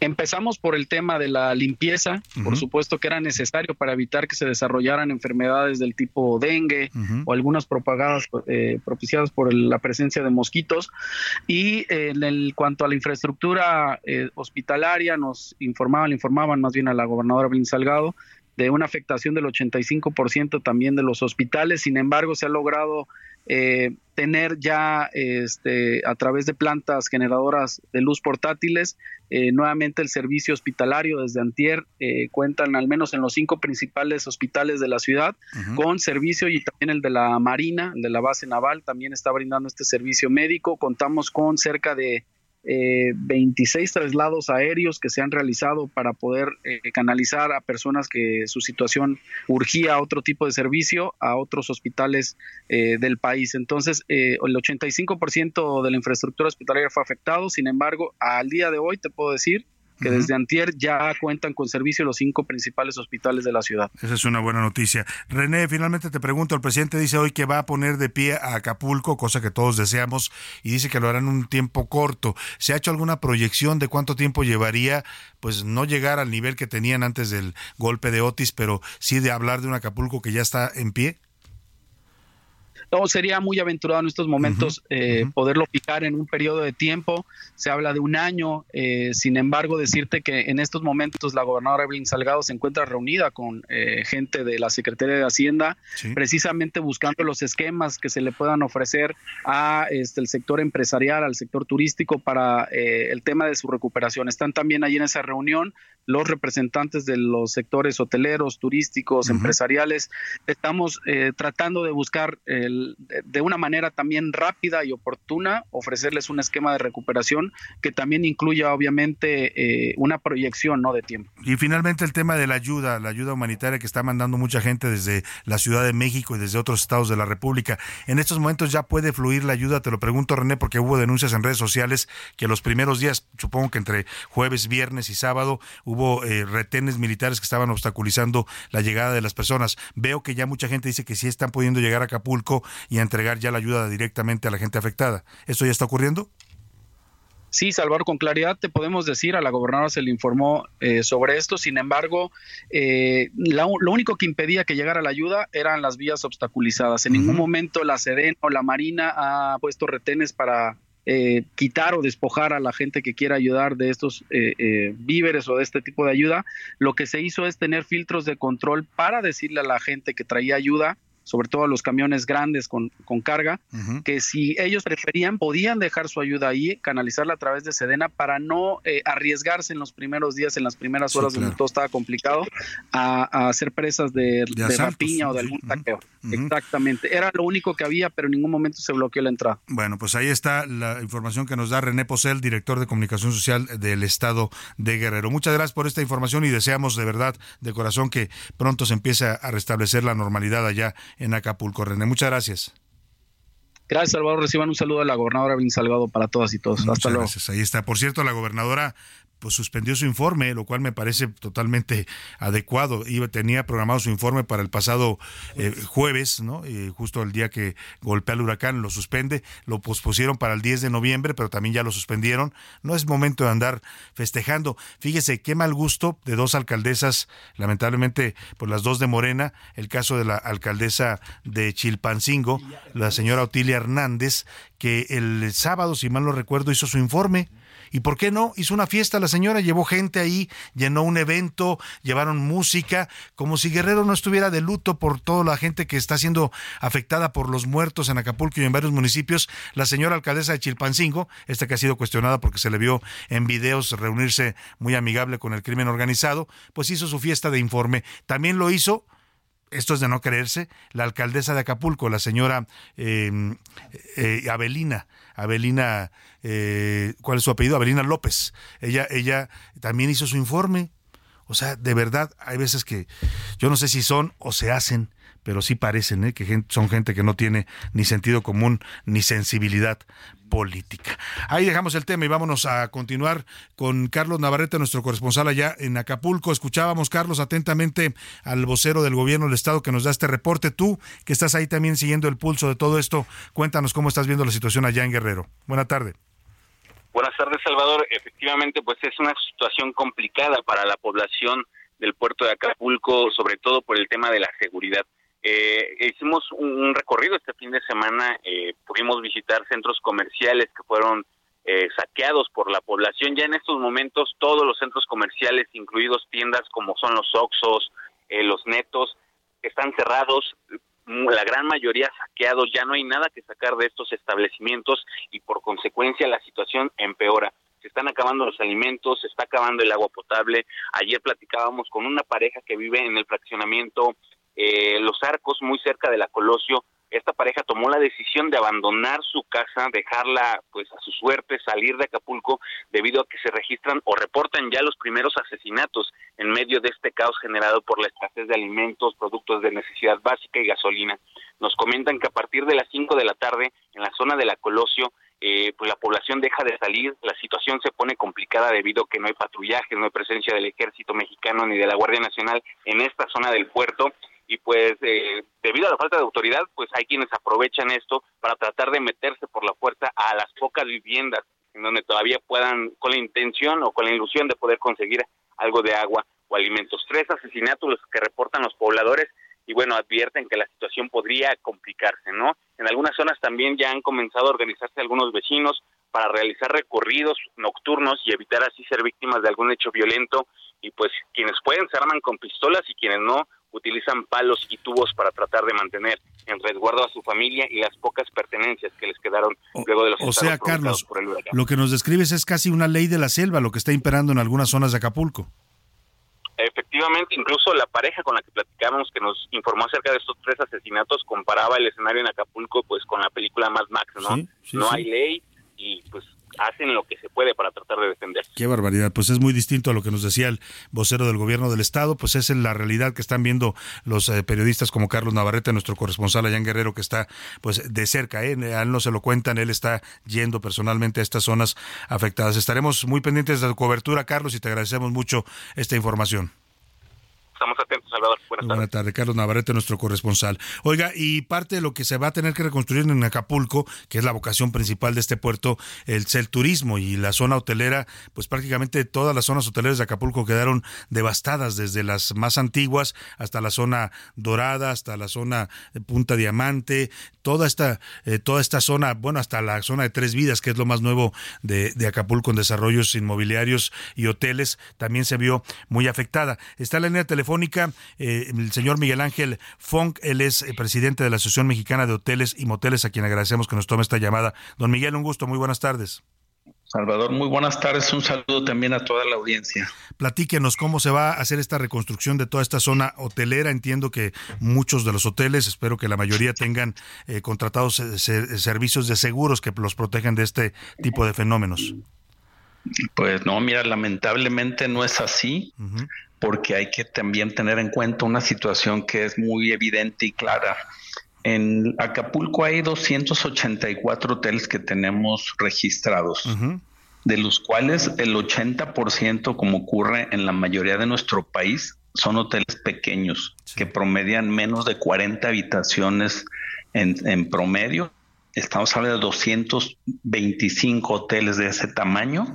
Empezamos por el tema de la limpieza, por supuesto que era necesario para evitar que se desarrollaran enfermedades del tipo dengue o algunas propagadas, eh, propiciadas por la presencia de mosquitos. Y eh, en el, cuanto a la infraestructura eh, hospitalaria, nos informaban, informaban más bien a la gobernadora Blin Salgado, de una afectación del 85% también de los hospitales. Sin embargo, se ha logrado eh, tener ya este, a través de plantas generadoras de luz portátiles, eh, nuevamente el servicio hospitalario desde Antier eh, cuentan al menos en los cinco principales hospitales de la ciudad con servicio y también el de la Marina, el de la base naval, también está brindando este servicio médico. Contamos con cerca de eh, 26 traslados aéreos que se han realizado para poder eh, canalizar a personas que su situación urgía a otro tipo de servicio a otros hospitales eh, del país. Entonces, eh, el 85% de la infraestructura hospitalaria fue afectado. Sin embargo, al día de hoy te puedo decir que desde antier ya cuentan con servicio los cinco principales hospitales de la ciudad. Esa es una buena noticia. René, finalmente te pregunto, el presidente dice hoy que va a poner de pie a Acapulco, cosa que todos deseamos, y dice que lo hará en un tiempo corto. ¿Se ha hecho alguna proyección de cuánto tiempo llevaría, pues no llegar al nivel que tenían antes del golpe de Otis, pero sí de hablar de un Acapulco que ya está en pie? No, sería muy aventurado en estos momentos eh, poderlo fijar en un periodo de tiempo. Se habla de un año. Eh, sin embargo, decirte que en estos momentos la gobernadora Evelyn Salgado se encuentra reunida con eh, gente de la Secretaría de Hacienda, precisamente buscando los esquemas que se le puedan ofrecer a este, el sector empresarial, al sector turístico para el tema de su recuperación. Están también allí en esa reunión los representantes de los sectores hoteleros, turísticos, empresariales. Estamos tratando de buscar el de una manera también rápida y oportuna ofrecerles un esquema de recuperación que también incluya obviamente eh, una proyección no de tiempo. Y finalmente el tema de la ayuda, la ayuda humanitaria que está mandando mucha gente desde la Ciudad de México y desde otros estados de la República. En estos momentos ya puede fluir la ayuda, te lo pregunto René, porque hubo denuncias en redes sociales que los primeros días, supongo que entre jueves, viernes y sábado, hubo eh, retenes militares que estaban obstaculizando la llegada de las personas. Veo que ya mucha gente dice que sí están pudiendo llegar a Acapulco y a entregar ya la ayuda directamente a la gente afectada. ¿Esto ya está ocurriendo? Sí, Salvador, con claridad te podemos decir, a la gobernadora se le informó eh, sobre esto, sin embargo, eh, lo único que impedía que llegara la ayuda eran las vías obstaculizadas. En ningún momento la Sedena o la Marina ha puesto retenes para eh, quitar o despojar a la gente que quiera ayudar de estos víveres o de este tipo de ayuda. Lo que se hizo es tener filtros de control para decirle a la gente que traía ayuda sobre todo a los camiones grandes con, carga, que si ellos preferían podían dejar su ayuda ahí, canalizarla a través de Sedena para no eh, arriesgarse en los primeros días, en las primeras horas donde todo estaba complicado, a, a ser presas de, de, rapiña o de algún saqueo. Exactamente. Era lo único que había, pero en ningún momento se bloqueó la entrada. Bueno, pues ahí está la información que nos da René Posel, director de comunicación social del Estado de Guerrero. Muchas gracias por esta información y deseamos de verdad, de corazón, que pronto se empiece a restablecer la normalidad allá en Acapulco. René, muchas gracias. Gracias, Salvador. Reciban un saludo de la gobernadora Bin Salgado para todas y todos. Hasta luego. Gracias. Ahí está. Por cierto, la gobernadora pues suspendió su informe, lo cual me parece totalmente adecuado. Iba, tenía programado su informe para el pasado eh, jueves, ¿no? justo el día que golpea el huracán, lo suspende, lo pospusieron para el 10 de noviembre, pero también ya lo suspendieron. No es momento de andar festejando. Fíjese qué mal gusto de dos alcaldesas, lamentablemente por las dos de Morena, el caso de la alcaldesa de Chilpancingo, la señora Otilia Hernández, que el sábado, si mal no recuerdo, hizo su informe ¿Y por qué no? Hizo una fiesta la señora, llevó gente ahí, llenó un evento, llevaron música, como si Guerrero no estuviera de luto por toda la gente que está siendo afectada por los muertos en Acapulco y en varios municipios. La señora alcaldesa de Chilpancingo, esta que ha sido cuestionada porque se le vio en videos reunirse muy amigable con el crimen organizado, pues hizo su fiesta de informe. También lo hizo esto es de no creerse, la alcaldesa de Acapulco, la señora eh, eh, Abelina, Abelina, eh, ¿cuál es su apellido? Abelina López. Ella, ella también hizo su informe. O sea, de verdad, hay veces que yo no sé si son o se hacen pero sí parecen ¿eh? que son gente que no tiene ni sentido común ni sensibilidad política. Ahí dejamos el tema y vámonos a continuar con Carlos Navarrete, nuestro corresponsal allá en Acapulco. Escuchábamos, Carlos, atentamente al vocero del gobierno del Estado que nos da este reporte. Tú, que estás ahí también siguiendo el pulso de todo esto, cuéntanos cómo estás viendo la situación allá en Guerrero. Buena tarde. Buenas tardes, Salvador. Efectivamente, pues es una situación complicada para la población del puerto de Acapulco, sobre todo por el tema de la seguridad. Eh, hicimos un, recorrido este fin de semana, eh, pudimos visitar centros comerciales que fueron eh, saqueados por la población. Ya en estos momentos todos los centros comerciales, incluidos tiendas como son los Oxos, eh, los Netos, están cerrados, la gran mayoría saqueados, ya no hay nada que sacar de estos establecimientos y por consecuencia la situación empeora. Se están acabando los alimentos, se está acabando el agua potable. Ayer platicábamos con una pareja que vive en el fraccionamiento eh, Arcos, muy cerca de la Colosio, esta pareja tomó la decisión de abandonar su casa, dejarla pues a su suerte, salir de Acapulco debido a que se registran o reportan ya los primeros asesinatos en medio de este caos generado por la escasez de alimentos, productos de necesidad básica y gasolina. Nos comentan que a partir de las 5 de la tarde en la zona de la Colosio eh, pues la población deja de salir, la situación se pone complicada debido a que no hay patrullaje, no hay presencia del ejército mexicano ni de la Guardia Nacional en esta zona del puerto y pues eh, debido a la falta de autoridad, pues hay quienes aprovechan esto para tratar de meterse por la fuerza a las pocas viviendas en donde todavía puedan, con la intención o con la ilusión de poder conseguir algo de agua o alimentos. Tres asesinatos los que reportan los pobladores y bueno, advierten que la situación podría complicarse, ¿no? En algunas zonas también ya han comenzado a organizarse algunos vecinos para realizar recorridos nocturnos y evitar así ser víctimas de algún hecho violento y pues quienes pueden se arman con pistolas y quienes no utilizan palos y tubos para tratar de mantener en resguardo a su familia y las pocas pertenencias que les quedaron luego de los O sea, Carlos, lo que nos describes es casi una ley de la selva, lo que está imperando en algunas zonas de Acapulco. Efectivamente, incluso la pareja con la que platicamos, que nos informó acerca de estos tres asesinatos, comparaba el escenario en Acapulco pues con la película Mad Max, ¿no? no hay ley y pues hacen lo que se puede para tratar de defenderse. Qué barbaridad, pues es muy distinto a lo que nos decía el vocero del gobierno del estado, pues es la realidad que están viendo los eh, periodistas como Carlos Navarrete, nuestro corresponsal allá en Guerrero, que está pues de cerca, ¿eh? a él no se lo cuentan, él está yendo personalmente a estas zonas afectadas. Estaremos muy pendientes de la cobertura, Carlos, y te agradecemos mucho esta información. Estamos atentos, Salvador. Buenas, tardes. Carlos Navarrete, nuestro corresponsal. Oiga, y parte de lo que se va a tener que reconstruir en Acapulco, que es la vocación principal de este puerto, el, el turismo y la zona hotelera, pues prácticamente todas las zonas hoteleras de Acapulco quedaron devastadas, desde las más antiguas hasta la zona dorada, hasta la zona Punta Diamante, toda esta, eh, toda esta zona, bueno, hasta la zona de Tres Vidas, que es lo más nuevo de, de Acapulco en desarrollos inmobiliarios y hoteles, también se vio muy afectada. Está en la línea telefónica eh, el señor Miguel Ángel Funk, él es eh, presidente de la Asociación Mexicana de Hoteles y Moteles, a quien agradecemos que nos tome esta llamada. Don Miguel, un gusto, muy buenas tardes. Salvador, muy buenas tardes. Un saludo también a toda la audiencia. Platíquenos cómo se va a hacer esta reconstrucción de toda esta zona hotelera. Entiendo que muchos de los hoteles, espero que la mayoría tengan eh, contratados servicios de seguros que los protejan de este tipo de fenómenos. Pues no, mira, lamentablemente no es así porque hay que también tener en cuenta una situación que es muy evidente y clara. En Acapulco hay 284 hoteles que tenemos registrados. de los cuales el 80%, como ocurre en la mayoría de nuestro país, son hoteles pequeños que promedian menos de 40 habitaciones en, en promedio. Estamos hablando de 225 hoteles de ese tamaño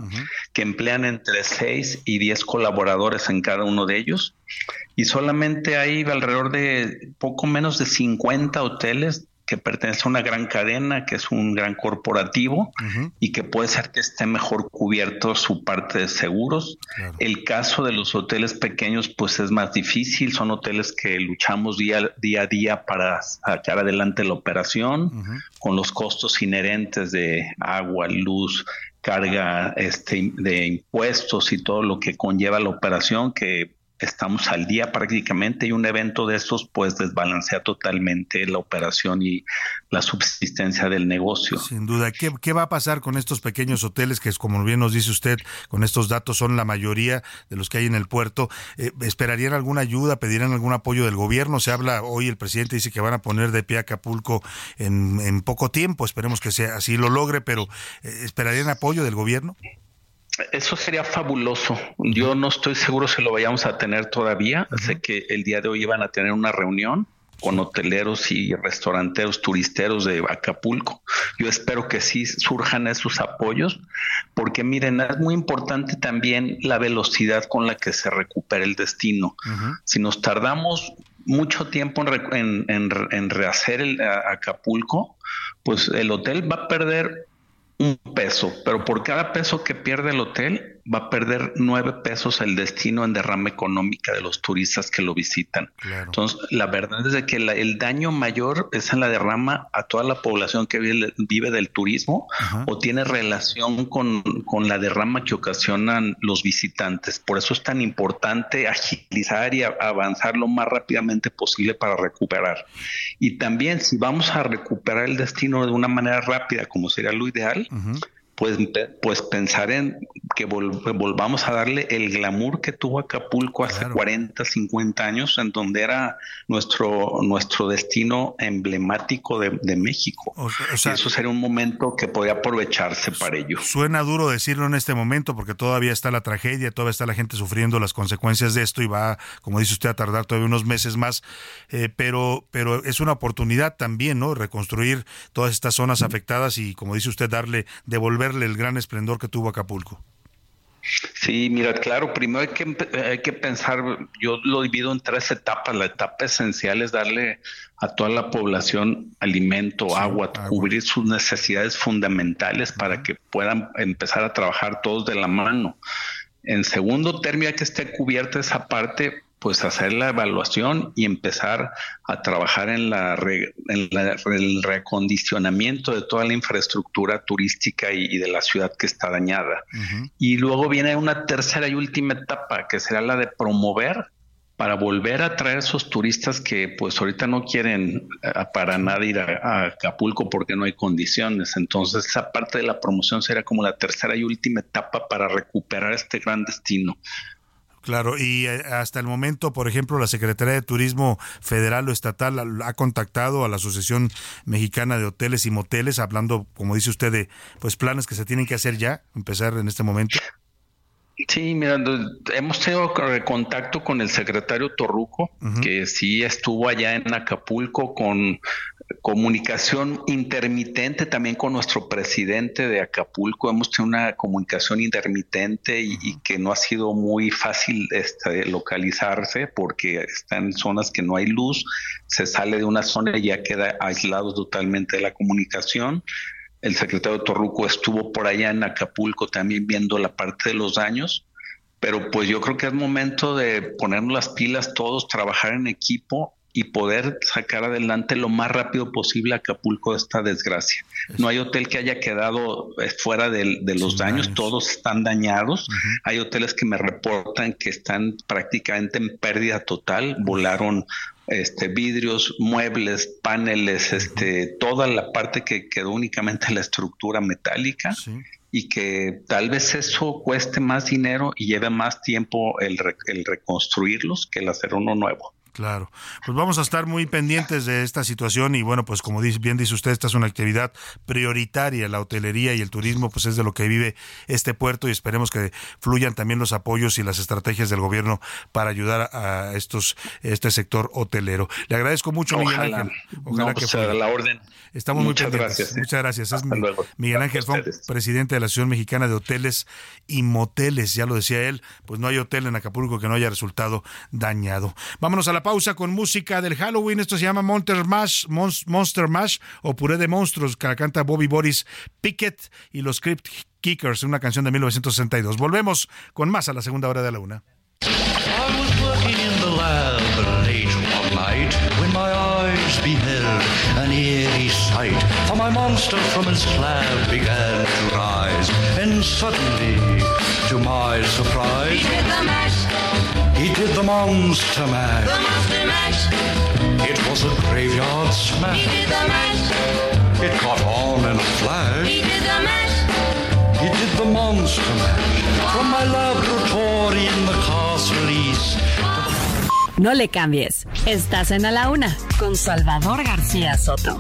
que emplean entre 6 y 10 colaboradores en cada uno de ellos y solamente hay alrededor de poco menos de 50 hoteles que pertenece a una gran cadena, que es un gran corporativo y que puede ser que esté mejor cubierto su parte de seguros. El caso de los hoteles pequeños pues es más difícil, son hoteles que luchamos día, día a día para sacar adelante la operación con los costos inherentes de agua, luz, carga este, de impuestos y todo lo que conlleva la operación que estamos al día prácticamente y un evento de estos pues desbalancea totalmente la operación y la subsistencia del negocio. Sin duda, ¿qué, qué va a pasar con estos pequeños hoteles que como bien nos dice usted, con estos datos son la mayoría de los que hay en el puerto? Eh, ¿Esperarían alguna ayuda, pedirían algún apoyo del gobierno? Se habla, hoy el presidente dice que van a poner de pie Acapulco en, en poco tiempo, esperemos que sea así lo logre, pero eh, ¿esperarían apoyo del gobierno? Eso sería fabuloso. Yo no estoy seguro si lo vayamos a tener todavía. Sé que el día de hoy iban a tener una reunión con hoteleros y restauranteros turisteros de Acapulco. Yo espero que sí surjan esos apoyos, porque miren, es muy importante también la velocidad con la que se recupera el destino. Si nos tardamos mucho tiempo en, en rehacer el Acapulco, pues el hotel va a perder un peso, pero por cada peso que pierde el hotel, va a perder nueve pesos el destino en derrama económica de los turistas que lo visitan. Entonces, la verdad es de que el daño mayor es en la derrama a toda la población que vive, del turismo o tiene relación con, con, la derrama que ocasionan los visitantes. Por eso es tan importante agilizar y avanzar lo más rápidamente posible para recuperar. Y también si vamos a recuperar el destino de una manera rápida, como sería lo ideal, pues, pues pensar en que volvamos a darle el glamour que tuvo Acapulco hace 40, 50 años, en donde era nuestro, nuestro destino emblemático de, México. eso sería un momento que podía aprovecharse para ello. Suena duro decirlo en este momento porque todavía está la tragedia, todavía está la gente sufriendo las consecuencias de esto y va, como dice usted, a tardar todavía unos meses más, eh, pero, pero es una oportunidad también, ¿no? Reconstruir todas estas zonas afectadas y, como dice usted, darle, devolver el gran esplendor que tuvo Acapulco. Sí, mira, claro, primero hay que, hay que pensar, yo lo divido en tres etapas. La etapa esencial es darle a toda la población alimento, agua, cubrir sus necesidades fundamentales para que puedan empezar a trabajar todos de la mano. En segundo término, hay que esté cubierta esa parte pues hacer la evaluación y empezar a trabajar en, la, el recondicionamiento de toda la infraestructura turística y, de la ciudad que está dañada. Y luego viene una tercera y última etapa, que será la de promover para volver a traer esos turistas que pues ahorita no quieren eh, para nada ir a, Acapulco porque no hay condiciones. Entonces esa parte de la promoción será como la tercera y última etapa para recuperar este gran destino. Claro, y eh, hasta el momento, por ejemplo, la Secretaría de Turismo Federal o Estatal ha contactado a la Asociación Mexicana de Hoteles y Moteles, hablando, como dice usted, de pues planes que se tienen que hacer ya, empezar en este momento. Sí, mira, hemos tenido contacto con el secretario Torruco, que sí estuvo allá en Acapulco con comunicación intermitente también con nuestro presidente de Acapulco. Hemos tenido una comunicación intermitente y, que no ha sido muy fácil este, localizarse porque está en zonas que no hay luz, se sale de una zona y ya queda aislado totalmente de la comunicación. El secretario Torruco estuvo por allá en Acapulco también viendo la parte de los daños pero pues yo creo que es momento de ponernos las pilas todos, trabajar en equipo y poder sacar adelante lo más rápido posible Acapulco de esta desgracia. No hay hotel que haya quedado eh, fuera de, los daños, todos están dañados. Hay hoteles que me reportan que están prácticamente en pérdida total, volaron este vidrios, muebles, paneles, este toda la parte que quedó únicamente la estructura metálica. y que tal vez eso cueste más dinero y lleve más tiempo el, el reconstruirlos que el hacer uno nuevo. Claro, pues vamos a estar muy pendientes de esta situación y bueno, pues como dice, bien dice usted, esta es una actividad prioritaria, la hotelería y el turismo, pues es de lo que vive este puerto y esperemos que fluyan también los apoyos y las estrategias del gobierno para ayudar a estos este sector hotelero. Le agradezco mucho, Miguel Ojalá. Ángel. No, pues, a la orden. Estamos Muchas muy pendientes. gracias, ¿eh? Muchas gracias. Es Hasta mi- luego. Miguel Ángel ustedes. presidente de la Asociación Mexicana de Hoteles y Moteles. Ya lo decía él, pues no hay hotel en Acapulco que no haya resultado dañado. Vámonos a la pausa con música del Halloween. Esto se llama Monster Mash, Mons- Monster Mash o Puré de Monstruos, que la canta Bobby Boris Pickett y los Crypt Kickers, una canción de 1962. Volvemos con más a la segunda hora de la una. To my surprise, He did the he monster mash. the monster mash. It was a graveyard He smash. did the mash, It caught on in a flash. he did the mash. He did the monster mash from my laboratory in the castle east. No le cambies. Estás en A la Una con Salvador García Soto.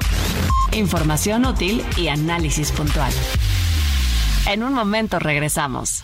Información útil y análisis puntual. En un momento regresamos.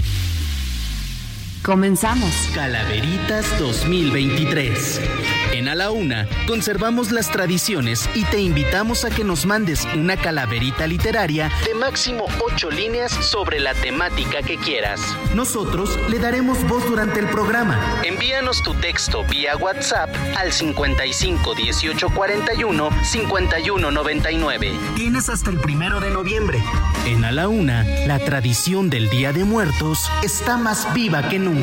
Comenzamos. Calaveritas 2023. En A la Una conservamos las tradiciones y te invitamos a que nos mandes una calaverita literaria de máximo 8 líneas sobre la temática que quieras. Nosotros le daremos voz durante el programa. Envíanos tu texto vía WhatsApp al 55 18 41 51 99. Tienes hasta el primero de noviembre. En A la Una, la tradición del Día de Muertos está más viva que nunca. A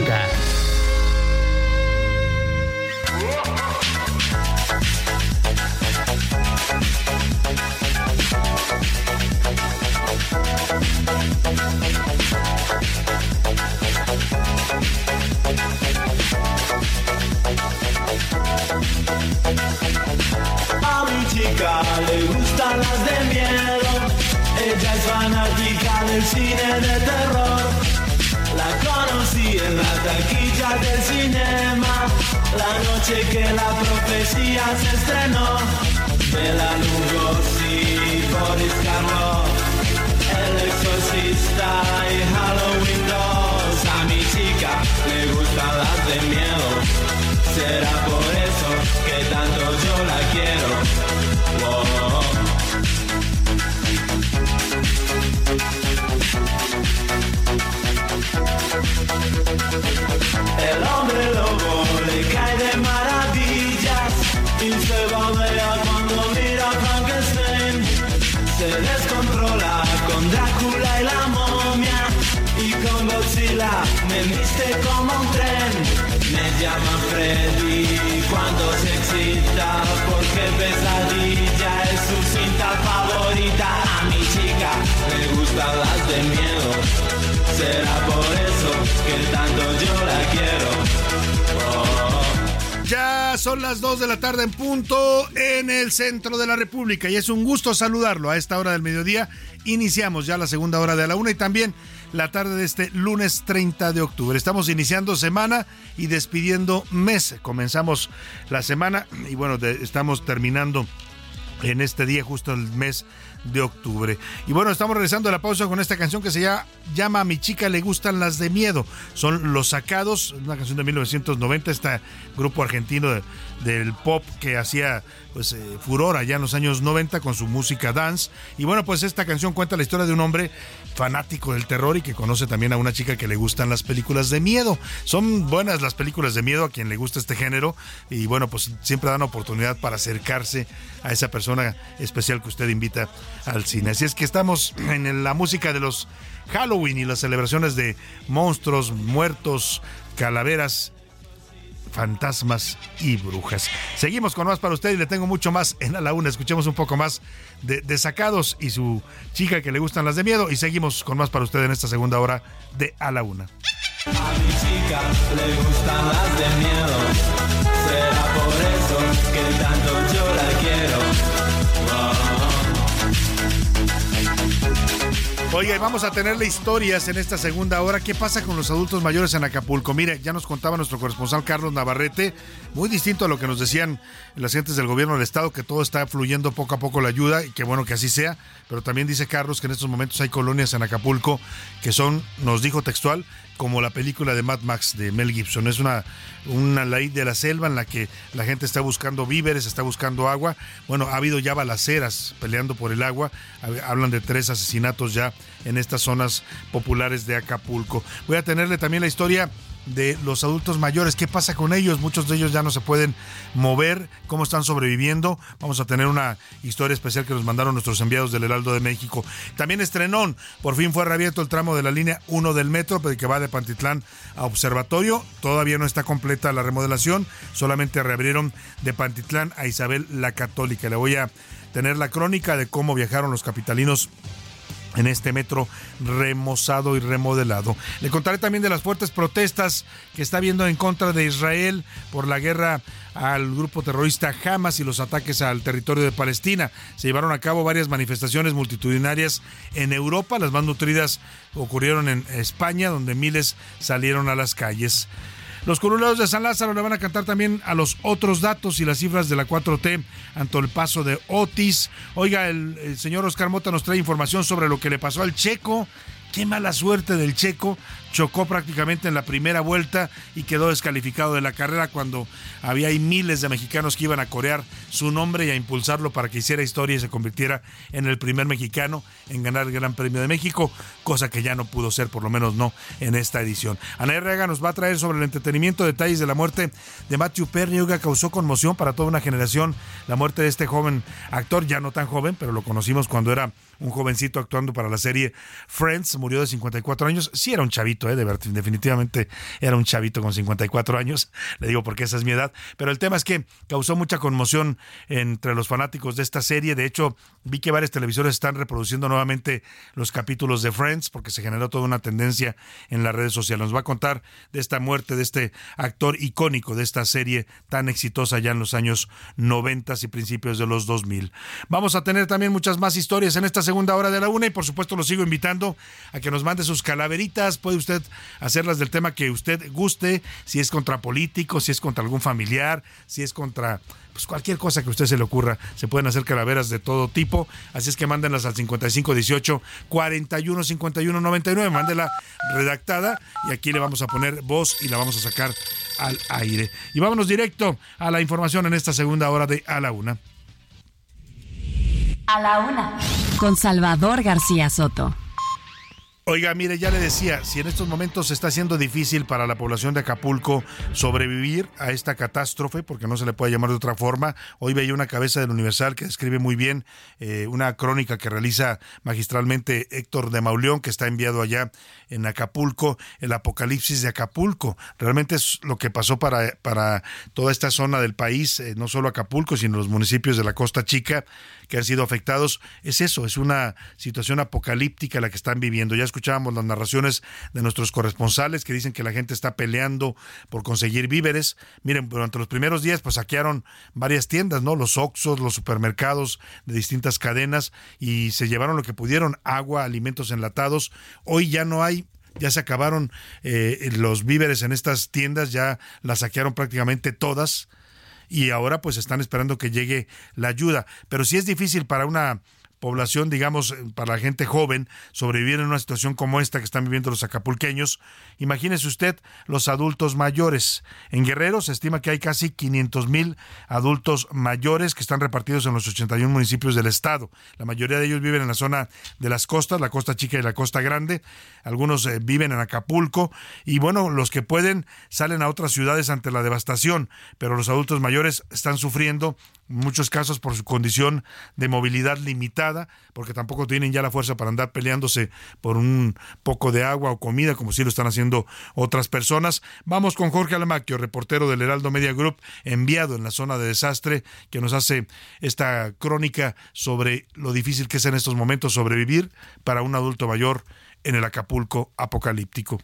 mi chica le gustan las de miedo. Ella es fanática del cine de terror. Conocí en la taquilla del cinema. La noche que la profecía se estrenó. Bela Lugosi, Boris Karloff. El exorcista y Halloween 2. A mi chica le gustan las de miedo. Será por eso que tanto yo la quiero. Oh. Me llama Freddy cuando se excita porque pesadilla es su cinta favorita. A mi chica le gustan las de miedo. Será por eso que tanto yo la quiero. Oh. Ya son las 2 de la tarde en punto en el centro de la República y es un gusto saludarlo a esta hora del mediodía. Iniciamos ya la segunda hora de la una y también la tarde de este lunes 30 de octubre. Estamos iniciando semana y despidiendo mes. Comenzamos la semana y bueno, estamos terminando en este día, justo el mes de octubre. Y bueno, estamos regresando a la pausa con esta canción que se llama, A mi chica le gustan las de miedo. Son Los Sacados, una canción de 1990, este grupo argentino de- del pop que hacía pues eh, furor allá en los años 90 con su música dance. Y bueno, pues esta canción cuenta la historia de un hombre fanático del terror y que conoce también a una chica que le gustan las películas de miedo. Son buenas las películas de miedo a quien le gusta este género y bueno, pues siempre dan oportunidad para acercarse a esa persona especial que usted invita al cine. Así es que estamos en la música de los Halloween y las celebraciones de monstruos, muertos, calaveras fantasmas y brujas. Seguimos con más para usted y le tengo mucho más en A la Una. Escuchemos un poco más de, Sacados y su chica que le gustan las de miedo y seguimos con más para usted en esta segunda hora de A la Una. A mi chica le gustan las de miedo. Oye, vamos a tenerle historias en esta segunda hora. ¿Qué pasa con los adultos mayores en Acapulco? Mire, ya nos contaba nuestro corresponsal Carlos Navarrete, muy distinto a lo que nos decían las gentes del gobierno del estado, que todo está fluyendo poco a poco la ayuda y que bueno que así sea. Pero también dice Carlos que en estos momentos hay colonias en Acapulco que son, nos dijo textual, como la película de Mad Max de Mel Gibson. Es una, una ley de la selva en la que la gente está buscando víveres, está buscando agua. Bueno, ha habido ya balaceras peleando por el agua. Hablan de tres asesinatos ya en estas zonas populares de Acapulco. Voy a tenerle también la historia de los adultos mayores. ¿Qué pasa con ellos? Muchos de ellos ya no se pueden mover. ¿Cómo están sobreviviendo? Vamos a tener una historia especial que nos mandaron nuestros enviados del Heraldo de México. También estrenón. Por fin fue reabierto el tramo de la línea 1 del metro, que va de Pantitlán a Observatorio. Todavía no está completa la remodelación. Solamente reabrieron de Pantitlán a Isabel la Católica. Le voy a tener la crónica de cómo viajaron los capitalinos en este metro remozado y remodelado. Le contaré también de las fuertes protestas que está habiendo en contra de Israel por la guerra al grupo terrorista Hamas y los ataques al territorio de Palestina. Se llevaron a cabo varias manifestaciones multitudinarias en Europa, las más nutridas ocurrieron en España, donde miles salieron a las calles. Los curulados de San Lázaro le van a cantar también a los otros datos y las cifras de la 4T ante el paso de Otis. Oiga, el, el señor Oscar Mota nos trae información sobre lo que le pasó al Checo. Qué mala suerte del Checo chocó prácticamente en la primera vuelta y quedó descalificado de la carrera cuando había ahí miles de mexicanos que iban a corear su nombre y a impulsarlo para que hiciera historia y se convirtiera en el primer mexicano en ganar el Gran Premio de México, cosa que ya no pudo ser, por lo menos no en esta edición. Ana Herrera nos va a traer sobre el entretenimiento detalles de la muerte de Matthew Perry, que causó conmoción para toda una generación la muerte de este joven actor, ya no tan joven, pero lo conocimos cuando era un jovencito actuando para la serie Friends, murió de 54 años, sí era un chavito, ¿eh? de definitivamente era un chavito con 54 años, le digo porque esa es mi edad, pero el tema es que causó mucha conmoción entre los fanáticos de esta serie, de hecho vi que varios televisores están reproduciendo nuevamente los capítulos de Friends porque se generó toda una tendencia en las redes sociales. Nos va a contar de esta muerte de este actor icónico de esta serie tan exitosa ya en los años 90 y principios de los 2000. Vamos a tener también muchas más historias en esta segunda hora de la una y por supuesto lo sigo invitando a que nos mande sus calaveritas. Puede usted hacerlas del tema que usted guste, si es contra políticos, si es contra algún familiar, si es contra pues cualquier cosa que a usted se le ocurra. Se pueden hacer calaveras de todo tipo. Así es que mándenlas al 5518 41 51 99. Mándela redactada y aquí le vamos a poner voz y la vamos a sacar al aire. Y vámonos directo a la información en esta segunda hora de A la Una. A la una. Con Salvador García Soto. Oiga, mire, ya le decía, si en estos momentos se está haciendo difícil para la población de Acapulco sobrevivir a esta catástrofe, porque no se le puede llamar de otra forma, hoy veía una cabeza del Universal que describe muy bien eh, una crónica que realiza magistralmente Héctor de Mauleón, que está enviado allá en Acapulco, el apocalipsis de Acapulco. Realmente es lo que pasó para, para toda esta zona del país, eh, no solo Acapulco, sino los municipios de la Costa Chica que han sido afectados. Es eso, es una situación apocalíptica la que están viviendo. Ya escuchábamos las narraciones de nuestros corresponsales que dicen que la gente está peleando por conseguir víveres. Miren, durante los primeros días pues saquearon varias tiendas, ¿no? Los Oxxos, los supermercados de distintas cadenas y se llevaron lo que pudieron, agua, alimentos enlatados. Hoy ya no hay ya se acabaron eh, los víveres en estas tiendas, ya las saquearon prácticamente todas y ahora pues están esperando que llegue la ayuda. Pero si es difícil para una población, digamos, para la gente joven, sobrevivir en una situación como esta que están viviendo los acapulqueños. Imagínese usted los adultos mayores. En Guerrero se estima que hay casi 500 mil adultos mayores que están repartidos en los 81 municipios del estado. La mayoría de ellos viven en la zona de las costas, la costa chica y la costa grande. Algunos eh, viven en Acapulco y bueno, los que pueden salen a otras ciudades ante la devastación, pero los adultos mayores están sufriendo en muchos casos por su condición de movilidad limitada, porque tampoco tienen ya la fuerza para andar peleándose por un poco de agua o comida, como si lo están haciendo otras personas. Vamos con Jorge Alamaquio, reportero del Heraldo Media Group, enviado en la zona de desastre, que nos hace esta crónica sobre lo difícil que es en estos momentos sobrevivir para un adulto mayor en el Acapulco apocalíptico.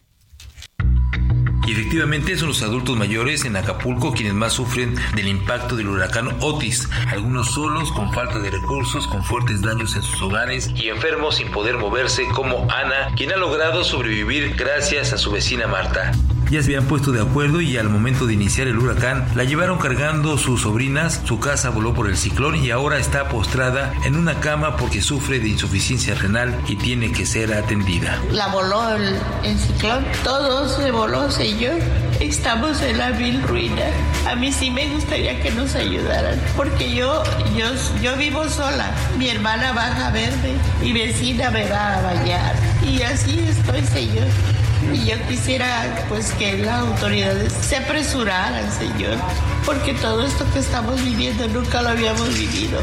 Y efectivamente son los adultos mayores en Acapulco quienes más sufren del impacto del huracán Otis, algunos solos con falta de recursos, con fuertes daños en sus hogares y enfermos sin poder moverse como Ana, quien ha logrado sobrevivir gracias a su vecina Marta. Ya se habían puesto de acuerdo y al momento de iniciar el huracán la llevaron cargando sus sobrinas, su casa voló por el ciclón y ahora está postrada en una cama porque sufre de insuficiencia renal y tiene que ser atendida. La voló el, ciclón, todo se voló, señor. Estamos en la vil ruina. A mí sí me gustaría que nos ayudaran, porque yo, yo, yo vivo sola. Mi hermana baja verde, mi vecina me va a bañar. Y así estoy, señor. Y yo quisiera pues que las autoridades se apresuraran, señor, porque todo esto que estamos viviendo nunca lo habíamos vivido.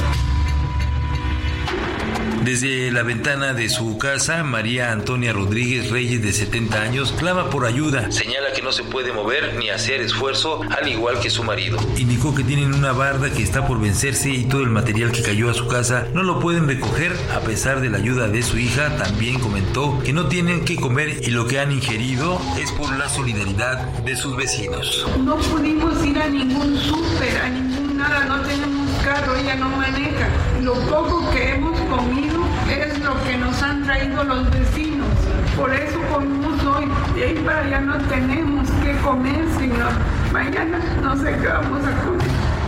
Desde la ventana de su casa, María Antonia Rodríguez Reyes, de 70 años, clama por ayuda. Señala que no se puede mover ni hacer esfuerzo, al igual que su marido. Indicó que tienen una barda que está por vencerse y todo el material que cayó a su casa no lo pueden recoger a pesar de la ayuda de su hija. También comentó que no tienen que comer y lo que han ingerido es por la solidaridad de sus vecinos. No pudimos ir a ningún súper, a ningún nada, no tenemos carro, ella no maneja. Lo poco que hemos comido es lo que nos traído los vecinos. Por eso comimos hoy. De ahí para allá no tenemos que comer, señor. Mañana no sé qué vamos a comer.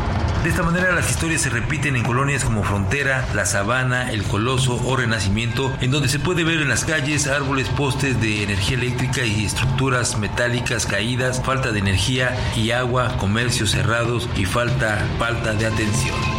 De esta manera las historias se repiten en colonias como Frontera, La Sabana, El Coloso o Renacimiento, en donde se puede ver en las calles árboles, postes de energía eléctrica y estructuras metálicas caídas, falta de energía y agua, comercios cerrados y falta, falta de atención.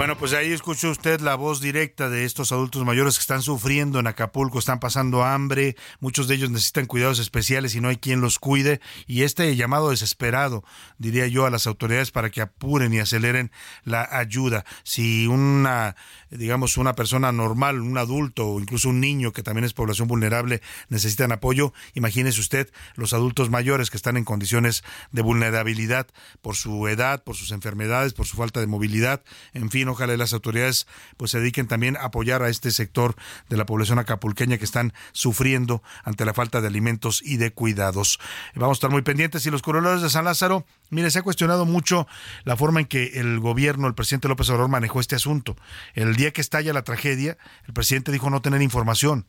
Bueno, pues ahí escuchó usted la voz directa de estos adultos mayores que están sufriendo en Acapulco, están pasando hambre, muchos de ellos necesitan cuidados especiales y no hay quien los cuide. Y este llamado desesperado, diría yo, a las autoridades para que apuren y aceleren la ayuda. Si una, digamos, una persona normal, un adulto o incluso un niño que también es población vulnerable necesitan apoyo, imagínese usted los adultos mayores que están en condiciones de vulnerabilidad por su edad, por sus enfermedades, por su falta de movilidad, en fin ojalá las autoridades pues se dediquen también a apoyar a este sector de la población acapulqueña que están sufriendo ante la falta de alimentos y de cuidados. Vamos a estar muy pendientes y los corredores de San Lázaro, mire, se ha cuestionado mucho la forma en que el gobierno, el presidente López Obrador manejó este asunto. El día que estalla la tragedia, el presidente dijo no tener información.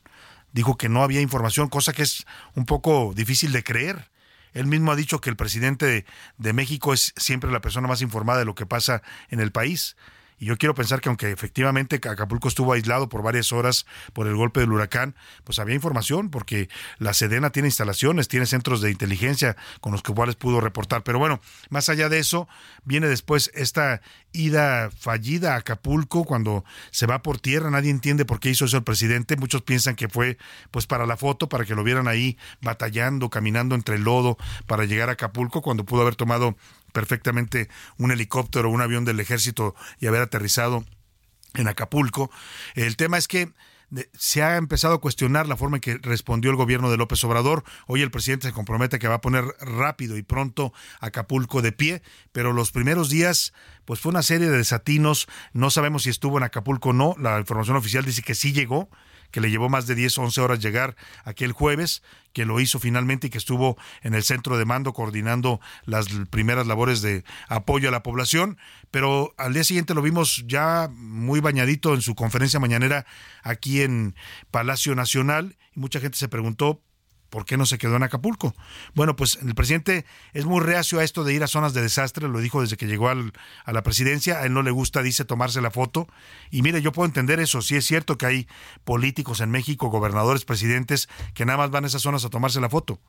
Dijo que no había información, cosa que es un poco difícil de creer. Él mismo ha dicho que el presidente de, de México es siempre la persona más informada de lo que pasa en el país. Y yo quiero pensar que aunque efectivamente Acapulco estuvo aislado por varias horas por el golpe del huracán, pues había información porque la Sedena tiene instalaciones, tiene centros de inteligencia con los cuales pudo reportar. Pero bueno, más allá de eso, viene después esta ida fallida a Acapulco cuando se va por tierra, nadie entiende por qué hizo eso el presidente, muchos piensan que fue pues para la foto, para que lo vieran ahí batallando, caminando entre el lodo para llegar a Acapulco cuando pudo haber tomado perfectamente un helicóptero o un avión del ejército y haber aterrizado en Acapulco. El tema es que se ha empezado a cuestionar la forma en que respondió el gobierno de López Obrador. Hoy el presidente se compromete que va a poner rápido y pronto Acapulco de pie, pero los primeros días pues fue una serie de desatinos. No sabemos si estuvo en Acapulco o no. La información oficial dice que sí llegó, que le llevó más de 10 o 11 horas llegar aquel jueves, que lo hizo finalmente y que estuvo en el centro de mando coordinando las primeras labores de apoyo a la población, pero al día siguiente lo vimos ya muy bañadito en su conferencia mañanera aquí en Palacio Nacional y mucha gente se preguntó ¿Por qué no se quedó en Acapulco? Bueno, pues el presidente es muy reacio a esto de ir a zonas de desastre, lo dijo desde que llegó al, a la presidencia, a él no le gusta, dice, tomarse la foto. Y mire, yo puedo entender eso, sí es cierto que hay políticos en México, gobernadores, presidentes, que nada más van a esas zonas a tomarse la foto.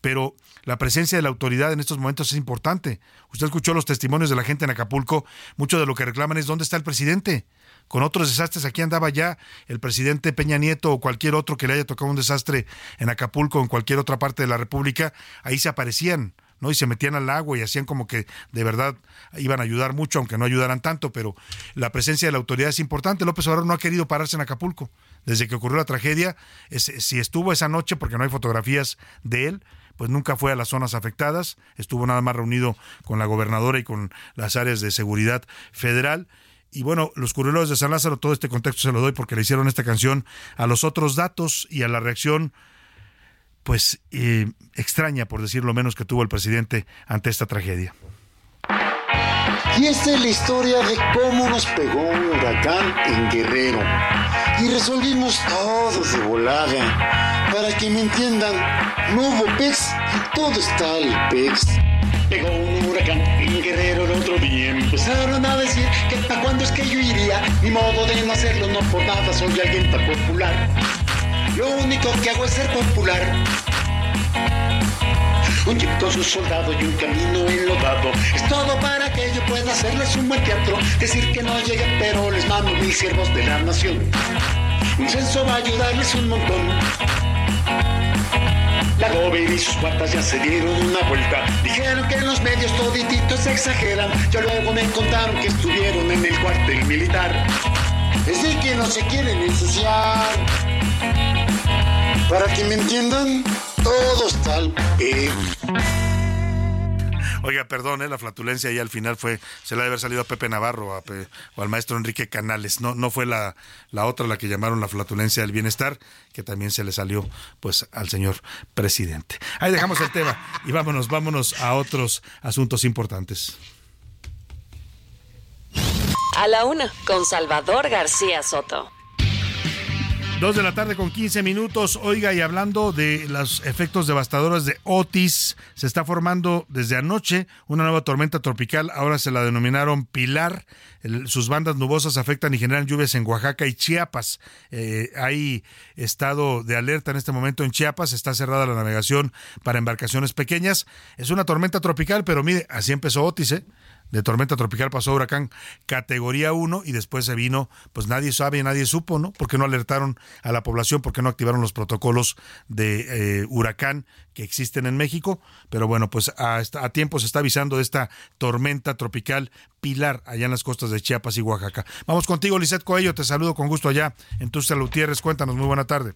Pero la presencia de la autoridad en estos momentos es importante. Usted escuchó los testimonios de la gente en Acapulco, mucho de lo que reclaman es dónde está el presidente con otros desastres. Aquí andaba ya el presidente Peña Nieto o cualquier otro que le haya tocado un desastre en Acapulco o en cualquier otra parte de la República, ahí se aparecían. ¿no? Y se metían al agua y hacían como que de verdad iban a ayudar mucho, aunque no ayudaran tanto, pero la presencia de la autoridad es importante. López Obrador no ha querido pararse en Acapulco. Desde que ocurrió la tragedia, si estuvo esa noche, porque no hay fotografías de él, pues nunca fue a las zonas afectadas, estuvo nada más reunido con la gobernadora y con las áreas de seguridad federal y bueno, los curiosos de San Lázaro, todo este contexto se lo doy porque le hicieron esta canción a los otros datos y a la reacción pues eh, extraña, por decirlo menos, que tuvo el presidente ante esta tragedia. Y esta es la historia de cómo nos pegó un huracán en Guerrero. Y resolvimos todo de volada. Para que me entiendan, no hubo pez y todo está al pez. Pegó un huracán en Guerrero el otro día. Empezaron a decir que para cuándo es que yo iría. Mi modo de no hacerlo, no por nada soy alguien tan popular. Lo único que hago es ser popular. Un jeep con su soldado y un camino enlodado. Es todo para que yo pueda hacerles un buen teatro. Decir que no lleguen, pero les mando mis siervos de la nación. Un censo va a ayudarles un montón. La Gober y sus cuartas ya se dieron una vuelta. Dijeron que los medios todititos exageran. Ya luego me contaron que estuvieron en el cuartel militar. Es de que no se quieren ensuciar. Para que me entiendan, todo está al pez. Oiga, perdón, ¿eh? la flatulencia ahí al final fue, se le ha de haber salido a Pepe Navarro o al maestro Enrique Canales. No, no fue la, la otra la que llamaron la flatulencia del bienestar, que también se le salió pues al señor presidente. Ahí dejamos el tema y vámonos, vámonos a otros asuntos importantes. A la una, con Salvador García Soto. Dos de la tarde con 15 minutos. Oiga, y hablando de los efectos devastadores de Otis, se está formando desde anoche una nueva tormenta tropical. Ahora se la denominaron Pilar. Sus bandas nubosas afectan y generan lluvias en Oaxaca y Chiapas. Eh, hay estado de alerta en este momento en Chiapas. Está cerrada la navegación para embarcaciones pequeñas. Es una tormenta tropical, pero mire, así empezó Otis, ¿eh? De tormenta tropical pasó a huracán categoría 1 y después se vino, pues nadie sabe, nadie supo, ¿no? Porque no alertaron a la población, porque no activaron los protocolos de eh, huracán que existen en México. Pero bueno, pues a, tiempo se está avisando de esta tormenta tropical Pilar allá en las costas de Chiapas y Oaxaca. Vamos contigo, Lisette Coello, te saludo con gusto allá en Tuxtla Gutiérrez. Cuéntanos, muy buena tarde.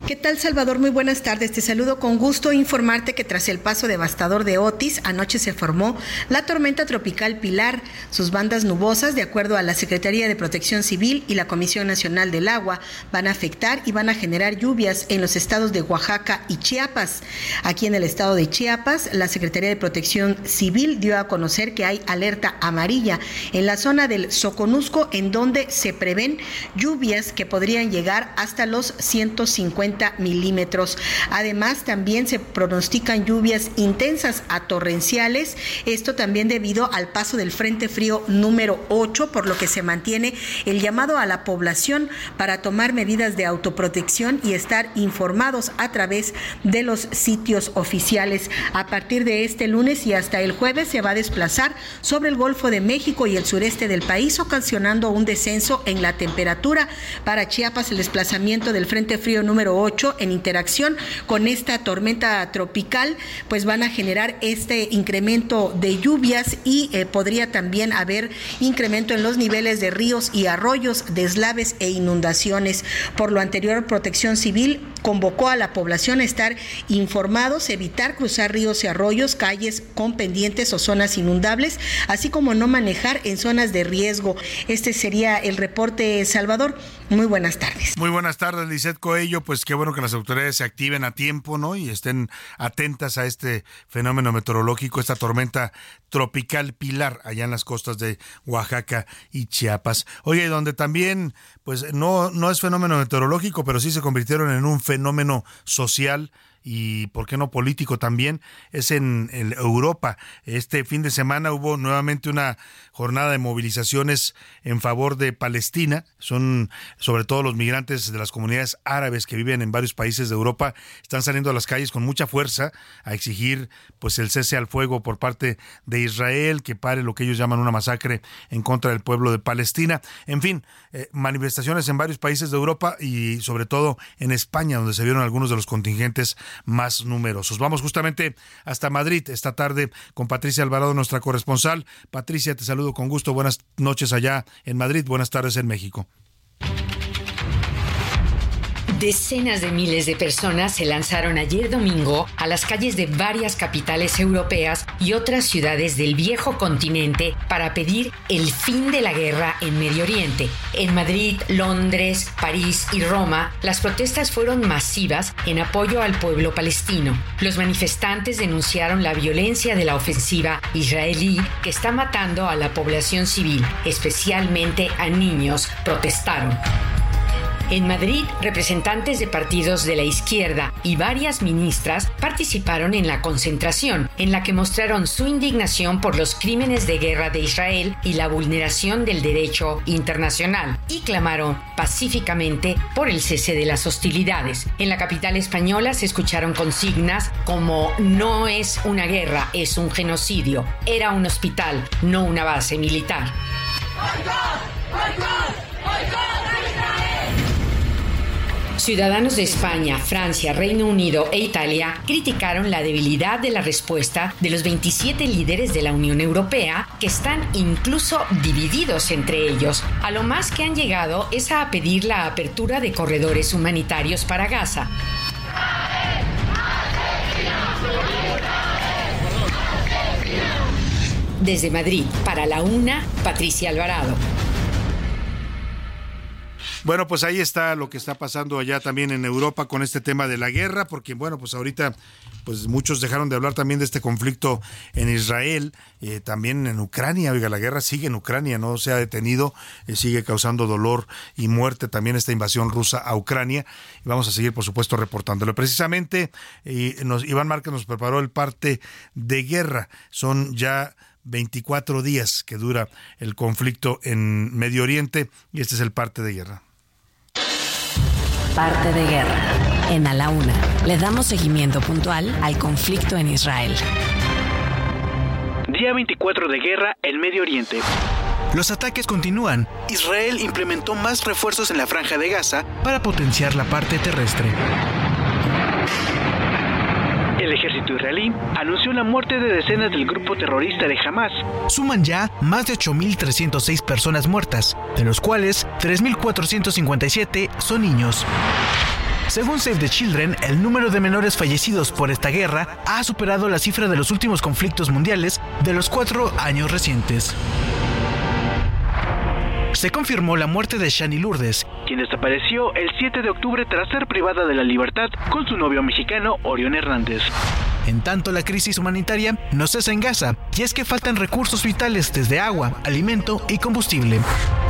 ¿Qué tal, Salvador? Muy buenas tardes. Te saludo con gusto informarte que tras el paso devastador de Otis, anoche se formó la tormenta tropical Pilar. Sus bandas nubosas, de acuerdo a la Secretaría de Protección Civil y la Comisión Nacional del Agua, van a afectar y van a generar lluvias en los estados de Oaxaca y Chiapas. Aquí en el estado de Chiapas, la Secretaría de Protección Civil dio a conocer que hay alerta amarilla en la zona del Soconusco, en donde se prevén lluvias que podrían llegar hasta los 150 milímetros. Además, también se pronostican lluvias intensas a torrenciales, esto también debido al paso del Frente Frío número 8, por lo que se mantiene el llamado a la población para tomar medidas de autoprotección y estar informados a través de los sitios oficiales. A partir de este lunes y hasta el jueves se va a desplazar sobre el Golfo de México y el sureste del país, ocasionando un descenso en la temperatura. Para Chiapas, el desplazamiento del Frente Frío número 8 en interacción con esta tormenta tropical, pues van a generar este incremento de lluvias y eh, podría también haber incremento en los niveles de ríos y arroyos, deslaves e inundaciones. Por lo anterior, Protección Civil convocó a la población a estar informados, evitar cruzar ríos y arroyos, calles con pendientes o zonas inundables, así como no manejar en zonas de riesgo. Este sería el reporte, Salvador. Muy buenas tardes. Muy buenas tardes, Lisette Coello. Pues qué bueno que las autoridades se activen a tiempo, ¿no? Y estén atentas a este fenómeno meteorológico, esta tormenta tropical Pilar, allá en las costas de Oaxaca y Chiapas. Oye, donde también, pues no, no es fenómeno meteorológico, pero sí se convirtieron en un fenómeno social y por qué no político también, es en, en Europa. Este fin de semana hubo nuevamente una jornada de movilizaciones en favor de Palestina. Son sobre todo los migrantes de las comunidades árabes que viven en varios países de Europa, están saliendo a las calles con mucha fuerza a exigir pues el cese al fuego por parte de Israel, que pare lo que ellos llaman una masacre en contra del pueblo de Palestina. En fin, eh, manifestaciones en varios países de Europa y sobre todo en España, donde se vieron algunos de los contingentes más numerosos. Vamos justamente hasta Madrid esta tarde con Patricia Alvarado, nuestra corresponsal. Patricia, te saludo con gusto. Buenas noches allá en Madrid, buenas tardes en México. Decenas de miles de personas se lanzaron ayer domingo a las calles de varias capitales europeas y otras ciudades del viejo continente para pedir el fin de la guerra en Medio Oriente. En Madrid, Londres, París y Roma, las protestas fueron masivas en apoyo al pueblo palestino. Los manifestantes denunciaron la violencia de la ofensiva israelí que está matando a la población civil, especialmente a niños, protestaron. En Madrid, representantes de partidos de la izquierda y varias ministras participaron en la concentración, en la que mostraron su indignación por los crímenes de guerra de Israel y la vulneración del derecho internacional, y clamaron pacíficamente por el cese de las hostilidades. En la capital española se escucharon consignas como no es una guerra, es un genocidio, era un hospital, no una base militar. Ciudadanos de España, Francia, Reino Unido e Italia criticaron la debilidad de la respuesta de los 27 líderes de la Unión Europea, que están incluso divididos entre ellos. A lo más que han llegado es a pedir la apertura de corredores humanitarios para Gaza. Desde Madrid, para la UNA, Patricia Alvarado. Bueno, pues ahí está lo que está pasando allá también en Europa con este tema de la guerra, porque bueno, pues ahorita pues muchos dejaron de hablar también de este conflicto en Israel, eh, también en Ucrania, oiga, la guerra sigue en Ucrania, no se ha detenido, eh, sigue causando dolor y muerte también esta invasión rusa a Ucrania, y vamos a seguir por supuesto reportándolo. Precisamente eh, nos, Iván Márquez nos preparó el parte de guerra, son ya 24 días que dura el conflicto en Medio Oriente y este es el parte de guerra. Parte de guerra. En A la Una le damos seguimiento puntual al conflicto en Israel. Día 24 de guerra en Medio Oriente. Los ataques continúan. Israel implementó más refuerzos en la franja de Gaza para potenciar la parte terrestre. El ejército israelí anunció la muerte de decenas del grupo terrorista de Hamas. Suman ya más de 8.306 personas muertas, de los cuales 3.457 son niños. Según Save the Children, el número de menores fallecidos por esta guerra ha superado la cifra de los últimos conflictos mundiales de los cuatro años recientes. Se confirmó la muerte de Shani Lourdes, quien desapareció el 7 de octubre tras ser privada de la libertad con su novio mexicano Orión Hernández. En tanto, la crisis humanitaria no cesa en Gaza, y es que faltan recursos vitales desde agua, alimento y combustible.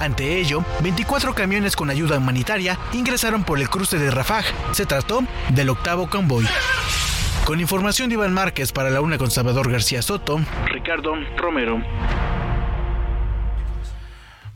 Ante ello, 24 camiones con ayuda humanitaria ingresaron por el cruce de Rafah. Se trató del octavo convoy. Con información de Iván Márquez para la una con Salvador García Soto, Ricardo Romero.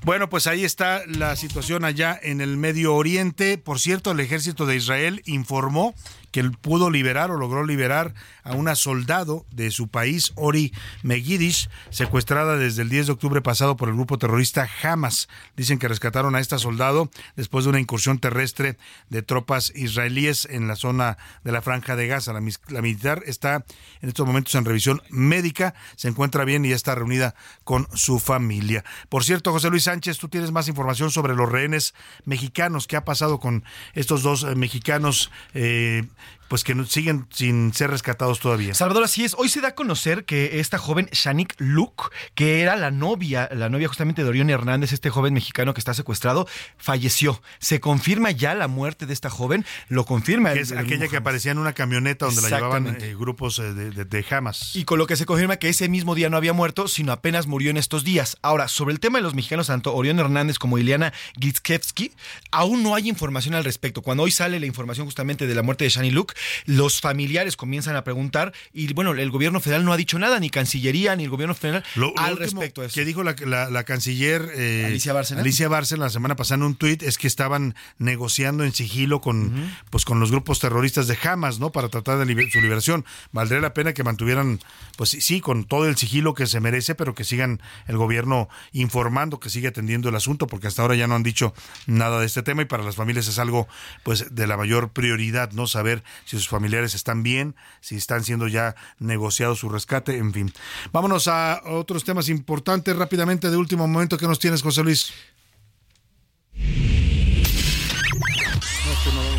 Bueno, pues ahí está la situación allá en el Medio Oriente. Por cierto, el ejército de Israel informó que él pudo liberar o logró liberar a una soldado de su país, Ori Megidish, secuestrada desde el 10 de octubre pasado por el grupo terrorista Hamas. Dicen que rescataron a esta soldado después de una incursión terrestre de tropas israelíes en la zona de la franja de Gaza. La, militar está en estos momentos en revisión médica, se encuentra bien y está reunida con su familia. Por cierto, José Luis Sánchez, tú tienes más información sobre los rehenes mexicanos. ¿Qué ha pasado con estos dos eh, mexicanos? Eh, pues que siguen sin ser rescatados todavía. Salvador, así es. Hoy se da a conocer que esta joven Shanik Luke, que era la novia, la novia justamente de Orión Hernández, este joven mexicano que está secuestrado, falleció. Se confirma ya la muerte de esta joven, lo confirma. Que es aquella que aparecía en una camioneta donde la llevaban eh, grupos eh, de, de, de, Hamas. Y con lo que se confirma que ese mismo día no había muerto, sino apenas murió en estos días. Ahora, sobre el tema de los mexicanos, tanto Orión Hernández como Ileana Gitzkevsky, aún no hay información al respecto. Cuando hoy sale la información justamente de la muerte de Shani Luke, los familiares comienzan a preguntar y bueno, el gobierno federal no ha dicho nada, ni Cancillería, ni el gobierno federal lo, lo al respecto de eso. que dijo la, la, la canciller eh, Alicia Bárcena. Alicia Bárcena la semana pasada en un tuit es que estaban negociando en sigilo con, uh -huh. pues, con los grupos terroristas de Hamas, ¿no? Para tratar de liber su liberación. Valdría la pena que mantuvieran, pues sí, con todo el sigilo que se merece, pero que sigan el gobierno informando, que siga atendiendo el asunto, porque hasta ahora ya no han dicho nada de este tema y para las familias es algo, pues, de la mayor prioridad, ¿no? Saber si sus familiares están bien, si están siendo ya negociados su rescate, en fin. Vámonos a otros temas importantes rápidamente de último momento que nos tienes, José Luis.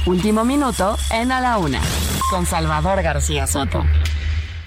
Último minuto en A la Una, con Salvador García Soto.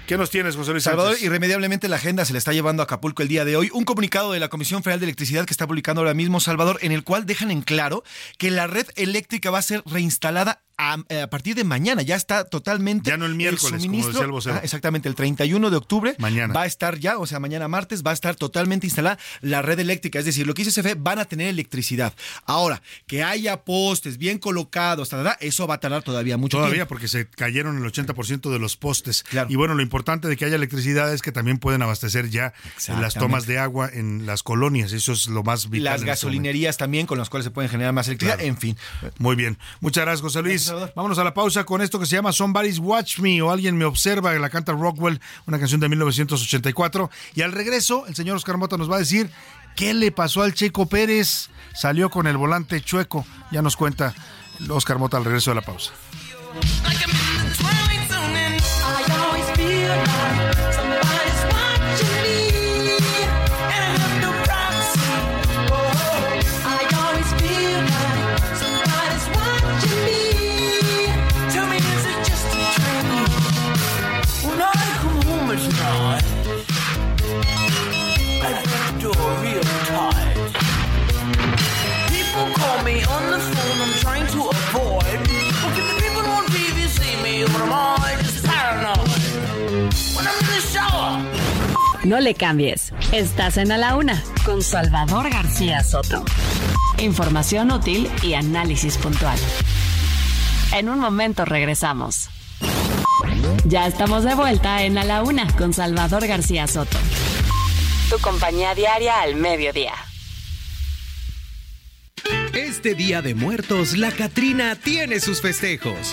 ¿Qué nos tienes, José Luis Salvador, Sánchez? irremediablemente la agenda se le está llevando a Acapulco el día de hoy. Un comunicado de la Comisión Federal de Electricidad que está publicando ahora mismo, Salvador, en el cual dejan en claro que la red eléctrica va a ser reinstalada a, eh, a partir de mañana. Ya está totalmente. Ya no el miércoles, como suministro- decía el vocero. Ah, exactamente, el 31 de octubre. Mañana. Va a estar ya, o sea, mañana martes, va a estar totalmente instalada la red eléctrica. Es decir, lo que dice CFE, van a tener electricidad. Ahora, que haya postes bien colocados, eso va a tardar todavía mucho Todavía, tiempo. porque se cayeron el 80% de los postes. Y bueno, lo importante de que haya electricidad es que también pueden abastecer ya en las tomas de agua en las colonias. Eso es lo más vital. Las este gasolinerías también, con las cuales se pueden generar más electricidad. Claro. En fin. Muy bien. Muchas gracias, José Luis. Vámonos a la pausa con esto que se llama Somebody's Watch Me o Alguien Me Observa, que la canta Rockwell, una canción de 1984. Y al regreso, el señor Oscar Mota nos va a decir qué le pasó al Checo Pérez. Salió con el volante chueco. Ya nos cuenta Oscar Mota al regreso de la pausa. goodbye. No le cambies. Estás en A la Una, con Salvador García Soto. Información útil y análisis puntual. En un momento regresamos. Ya estamos de vuelta en A la Una, con Salvador García Soto. Tu compañía diaria al mediodía. Este Día de Muertos, la Catrina tiene sus festejos.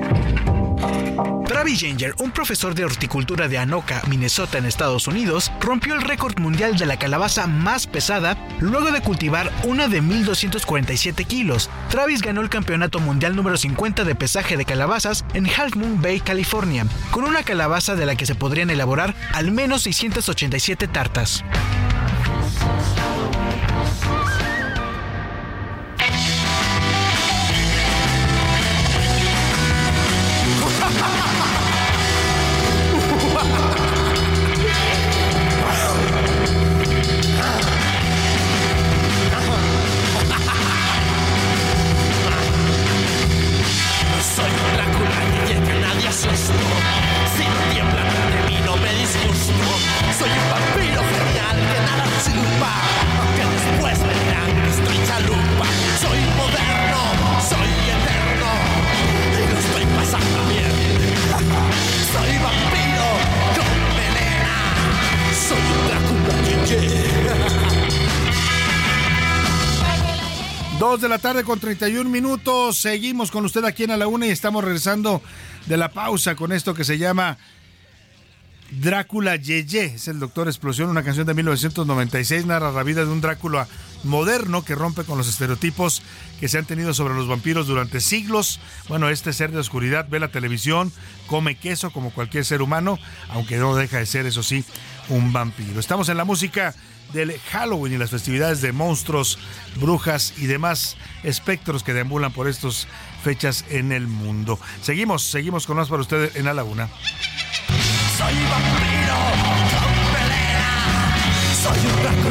Travis Janger, un profesor de horticultura de Anoka, Minnesota, en Estados Unidos, rompió el récord mundial de la calabaza más pesada luego de cultivar una de 1.247 kilos. Travis ganó el campeonato mundial número 50 de pesaje de calabazas en Half Moon Bay, California, con una calabaza de la que se podrían elaborar al menos 687 tartas. La tarde con 31 minutos. Seguimos con usted aquí en A la Una y estamos regresando de la pausa con esto que se llama Drácula Yeye. Es el Doctor Explosión, una canción de 1996. Narra la vida de un Drácula moderno que rompe con los estereotipos que se han tenido sobre los vampiros durante siglos. Bueno, este ser de oscuridad ve la televisión, come queso como cualquier ser humano, aunque no deja de ser, eso sí, un vampiro. Estamos en la música del Halloween y las festividades de monstruos, brujas y demás espectros que deambulan por estas fechas en el mundo. Seguimos, seguimos con más para ustedes en la Una. Soy vampiro. Soy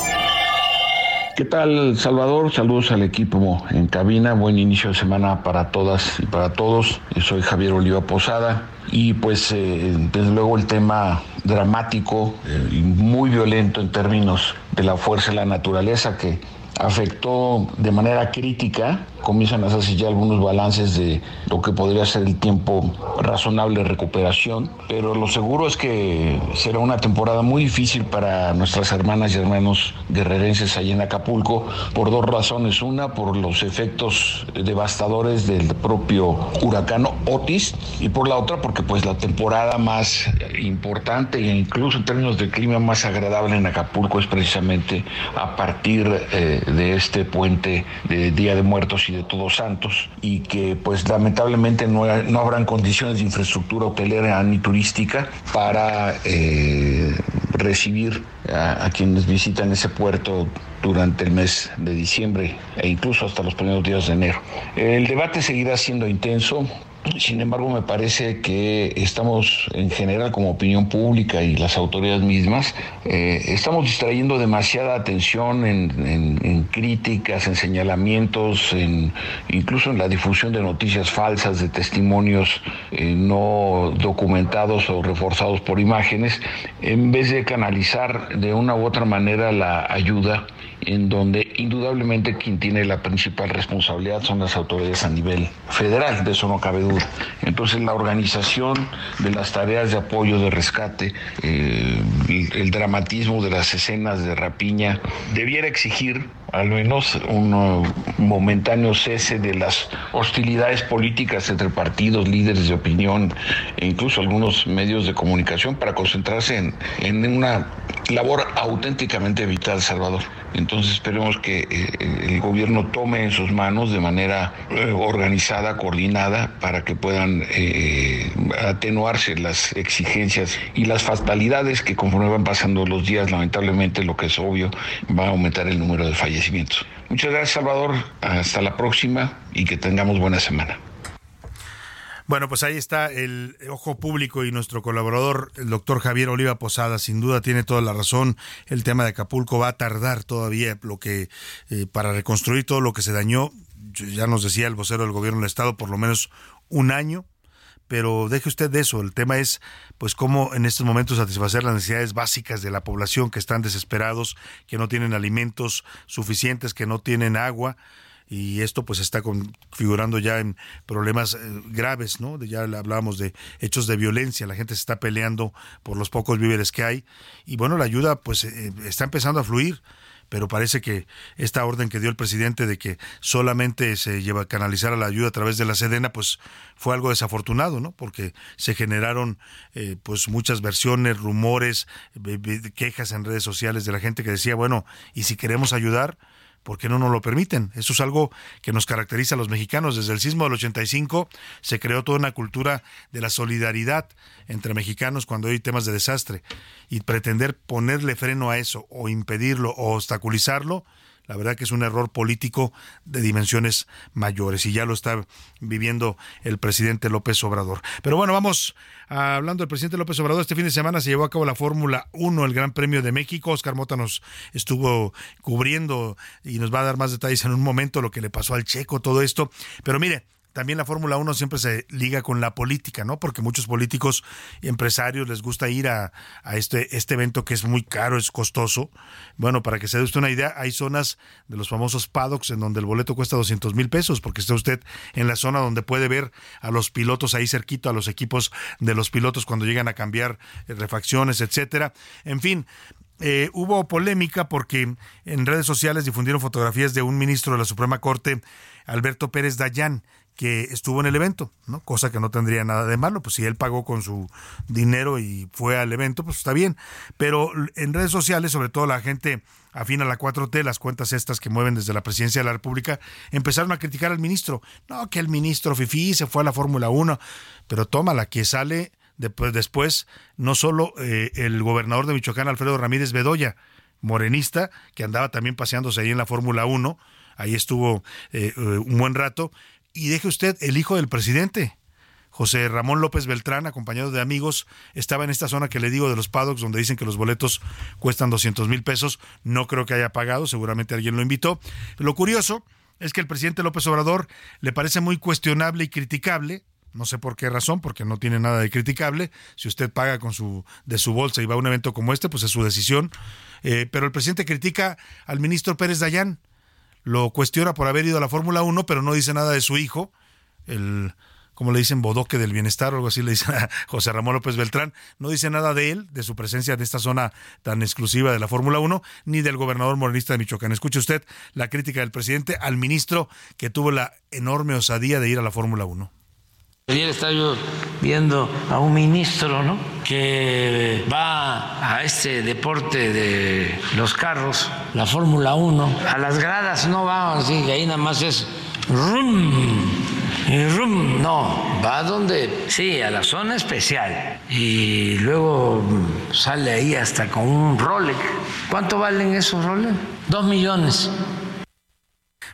¿Qué tal, Salvador? Saludos al equipo en cabina. Buen inicio de semana para todas y para todos. Soy Javier Oliva Posada. Y pues, eh, desde luego, el tema dramático eh, y muy violento en términos de la fuerza de la naturaleza que afectó de manera crítica comienzan a hacerse ya algunos balances de lo que podría ser el tiempo razonable de recuperación, pero lo seguro es que será una temporada muy difícil para nuestras hermanas y hermanos guerrerenses allá en Acapulco por dos razones. Una, por los efectos devastadores del propio huracán Otis y por la otra, porque pues la temporada más importante e incluso en términos de clima más agradable en Acapulco es precisamente a partir eh, de este puente de Día de Muertos de Todos Santos y que pues lamentablemente no, no habrán condiciones de infraestructura hotelera ni turística para eh, recibir a, quienes visitan ese puerto durante el mes de diciembre e incluso hasta los primeros días de enero. El debate seguirá siendo intenso. Sin embargo, me parece que estamos en general como opinión pública y las autoridades mismas, eh, estamos distrayendo demasiada atención en, críticas, en señalamientos, en, incluso en la difusión de noticias falsas, de testimonios eh, no documentados o reforzados por imágenes, en vez de canalizar de una u otra manera la ayuda en donde indudablemente quien tiene la principal responsabilidad son las autoridades a nivel federal, de eso no cabe duda. Entonces la organización de las tareas de apoyo, de rescate, eh, el, el, dramatismo de las escenas de rapiña, debiera exigir al menos un uh, momentáneo cese de las hostilidades políticas entre partidos, líderes de opinión e incluso algunos medios de comunicación para concentrarse en, en una labor auténticamente vital, Salvador. Entonces esperemos que eh, el gobierno tome en sus manos de manera eh, organizada, coordinada, para que puedan eh, atenuarse las exigencias y las fatalidades que conforme van pasando los días, lamentablemente, lo que es obvio, va a aumentar el número de Muchas gracias, Salvador. Hasta la próxima y que tengamos buena semana. Bueno, pues ahí está el ojo público y nuestro colaborador, el doctor Javier Oliva Posada, sin duda tiene toda la razón. El tema de Acapulco va a tardar todavía lo que eh, para reconstruir todo lo que se dañó. Ya nos decía el vocero del gobierno del estado, por lo menos un año. Pero deje usted de eso. El tema es, pues, cómo en estos momentos satisfacer las necesidades básicas de la población que están desesperados, que no tienen alimentos suficientes, que no tienen agua y esto pues está configurando ya en problemas eh, graves, ¿no? Ya hablábamos de hechos de violencia, la gente se está peleando por los pocos víveres que hay y bueno, la ayuda pues eh, está empezando a fluir pero parece que esta orden que dio el presidente de que solamente se lleva a canalizar a la ayuda a través de la Sedena, pues fue algo desafortunado, ¿no? Porque se generaron eh, pues muchas versiones, rumores, quejas en redes sociales de la gente que decía, bueno, y si queremos ayudar, ¿Por qué no nos lo permiten? Eso es algo que nos caracteriza a los mexicanos. Desde el sismo del 85 se creó toda una cultura de la solidaridad entre mexicanos cuando hay temas de desastre. Y pretender ponerle freno a eso o impedirlo o obstaculizarlo, la verdad que es un error político de dimensiones mayores y ya lo está viviendo el presidente López Obrador. Pero bueno, vamos hablando del presidente López Obrador. Este fin de semana se llevó a cabo la Fórmula 1, el Gran Premio de México. Oscar Mota nos estuvo cubriendo y nos va a dar más detalles en un momento lo que le pasó al Checo, todo esto. Pero mire, también la Fórmula 1 siempre se liga con la política, ¿no? Porque muchos políticos y empresarios les gusta ir a, a, este, este evento que es muy caro, es costoso. Bueno, para que se dé usted una idea, hay zonas de los famosos paddocks en donde el boleto cuesta 200 mil pesos, porque está usted en la zona donde puede ver a los pilotos ahí cerquito, a los equipos de los pilotos cuando llegan a cambiar refacciones, etcétera. En fin, eh, hubo polémica porque en redes sociales difundieron fotografías de un ministro de la Suprema Corte, Alberto Pérez Dayán, que estuvo en el evento, ¿no? Cosa que no tendría nada de malo, pues si él pagó con su dinero y fue al evento, pues está bien. Pero en redes sociales, sobre todo la gente afín a la 4T, las cuentas estas que mueven desde la presidencia de la República, empezaron a criticar al ministro. No, que el ministro Fifi se fue a la Fórmula 1, pero toma la que sale después, después no solo eh, el gobernador de Michoacán, Alfredo Ramírez Bedoya, morenista, que andaba también paseándose ahí en la Fórmula 1, ahí estuvo eh, un buen rato, y deje usted el hijo del presidente. José Ramón López Beltrán, acompañado de amigos, estaba en esta zona que le digo de los paddocks, donde dicen que los boletos cuestan 200 mil pesos. No creo que haya pagado, seguramente alguien lo invitó. Lo curioso es que el presidente López Obrador le parece muy cuestionable y criticable. No sé por qué razón, porque no tiene nada de criticable. Si usted paga con su de su bolsa y va a un evento como este, pues es su decisión. Eh, pero el presidente critica al ministro Pérez Dayán. Lo cuestiona por haber ido a la Fórmula 1, pero no dice nada de su hijo, el como le dicen, bodoque del bienestar o algo así le dicen a José Ramón López Beltrán. No dice nada de él, de su presencia en esta zona tan exclusiva de la Fórmula 1, ni del gobernador morenista de Michoacán. Escuche usted la crítica del presidente al ministro que tuvo la enorme osadía de ir a la Fórmula 1. Ayer estaba yo viendo a un ministro, ¿no? Que va a este deporte de los carros, la Fórmula 1. A las gradas no va así, ahí nada más es rum, y rum. No, va donde, sí, a la zona especial. Y luego sale ahí hasta con un Rolex. ¿Cuánto valen esos Rolex? Dos millones.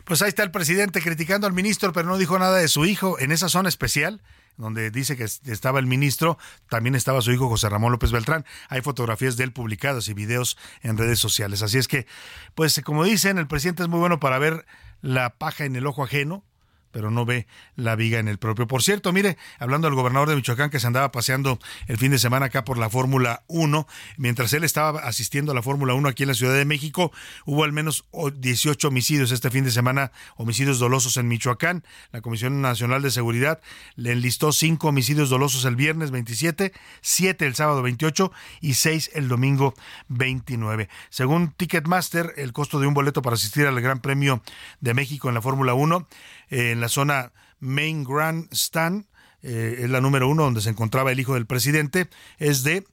Pues ahí está el presidente criticando al ministro, pero no dijo nada de su hijo en esa zona especial donde dice que estaba el ministro, también estaba su hijo José Ramón López Beltrán. Hay fotografías de él publicadas y videos en redes sociales. Así es que, pues como dicen, el presidente es muy bueno para ver la paja en el ojo ajeno, pero no ve la viga en el propio. Por cierto, mire, hablando del gobernador de Michoacán que se andaba paseando el fin de semana acá por la Fórmula 1, mientras él estaba asistiendo a la Fórmula 1 aquí en la Ciudad de México, hubo al menos 18 homicidios este fin de semana, homicidios dolosos en Michoacán. La Comisión Nacional de Seguridad le enlistó cinco homicidios dolosos el viernes 27, 7 el sábado 28 y 6 el domingo 29. Según Ticketmaster, el costo de un boleto para asistir al Gran Premio de México en la Fórmula 1 en la zona Main Grand Stand, eh, es la número uno donde se encontraba el hijo del presidente, es de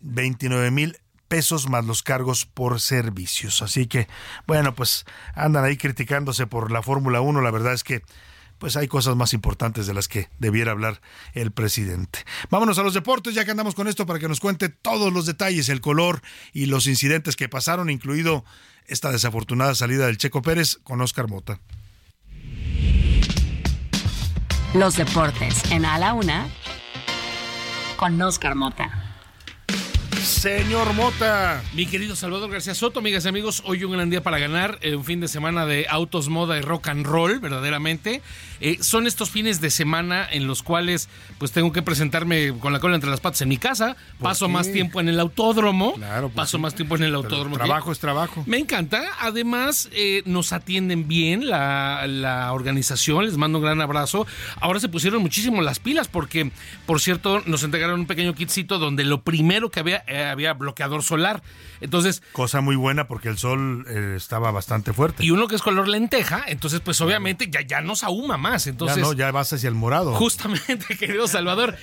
29 mil pesos más los cargos por servicios. Así que, bueno, pues andan ahí criticándose por la Fórmula 1. La verdad es que pues hay cosas más importantes de las que debiera hablar el presidente. Vámonos a los deportes, ya que andamos con esto para que nos cuente todos los detalles, el color y los incidentes que pasaron, incluido esta desafortunada salida del Checo Pérez con Oscar Mota. Los deportes en A la Una con Oscar Mota. Señor Mota. Mi querido Salvador García Soto, amigas y amigos, hoy un gran día para ganar, eh, un fin de semana de autos, moda y rock and roll, verdaderamente. Eh, son estos fines de semana en los cuales pues tengo que presentarme con la cola entre las patas en mi casa, paso qué? más tiempo en el autódromo, Claro, pues paso sí. más tiempo en el autódromo. trabajo es trabajo. me encanta. Además, eh, nos atienden bien la, la organización. Les mando un gran abrazo. Ahora se pusieron muchísimo las pilas porque, por cierto, nos entregaron un pequeño kitcito donde lo primero que había había bloqueador solar. Entonces, Cosa muy buena porque el sol eh, estaba bastante fuerte. y uno que es color lenteja, entonces, pues obviamente ya, ya nos ahuma más. Entonces, ya no, ya vas hacia el morado. Justamente, querido Salvador.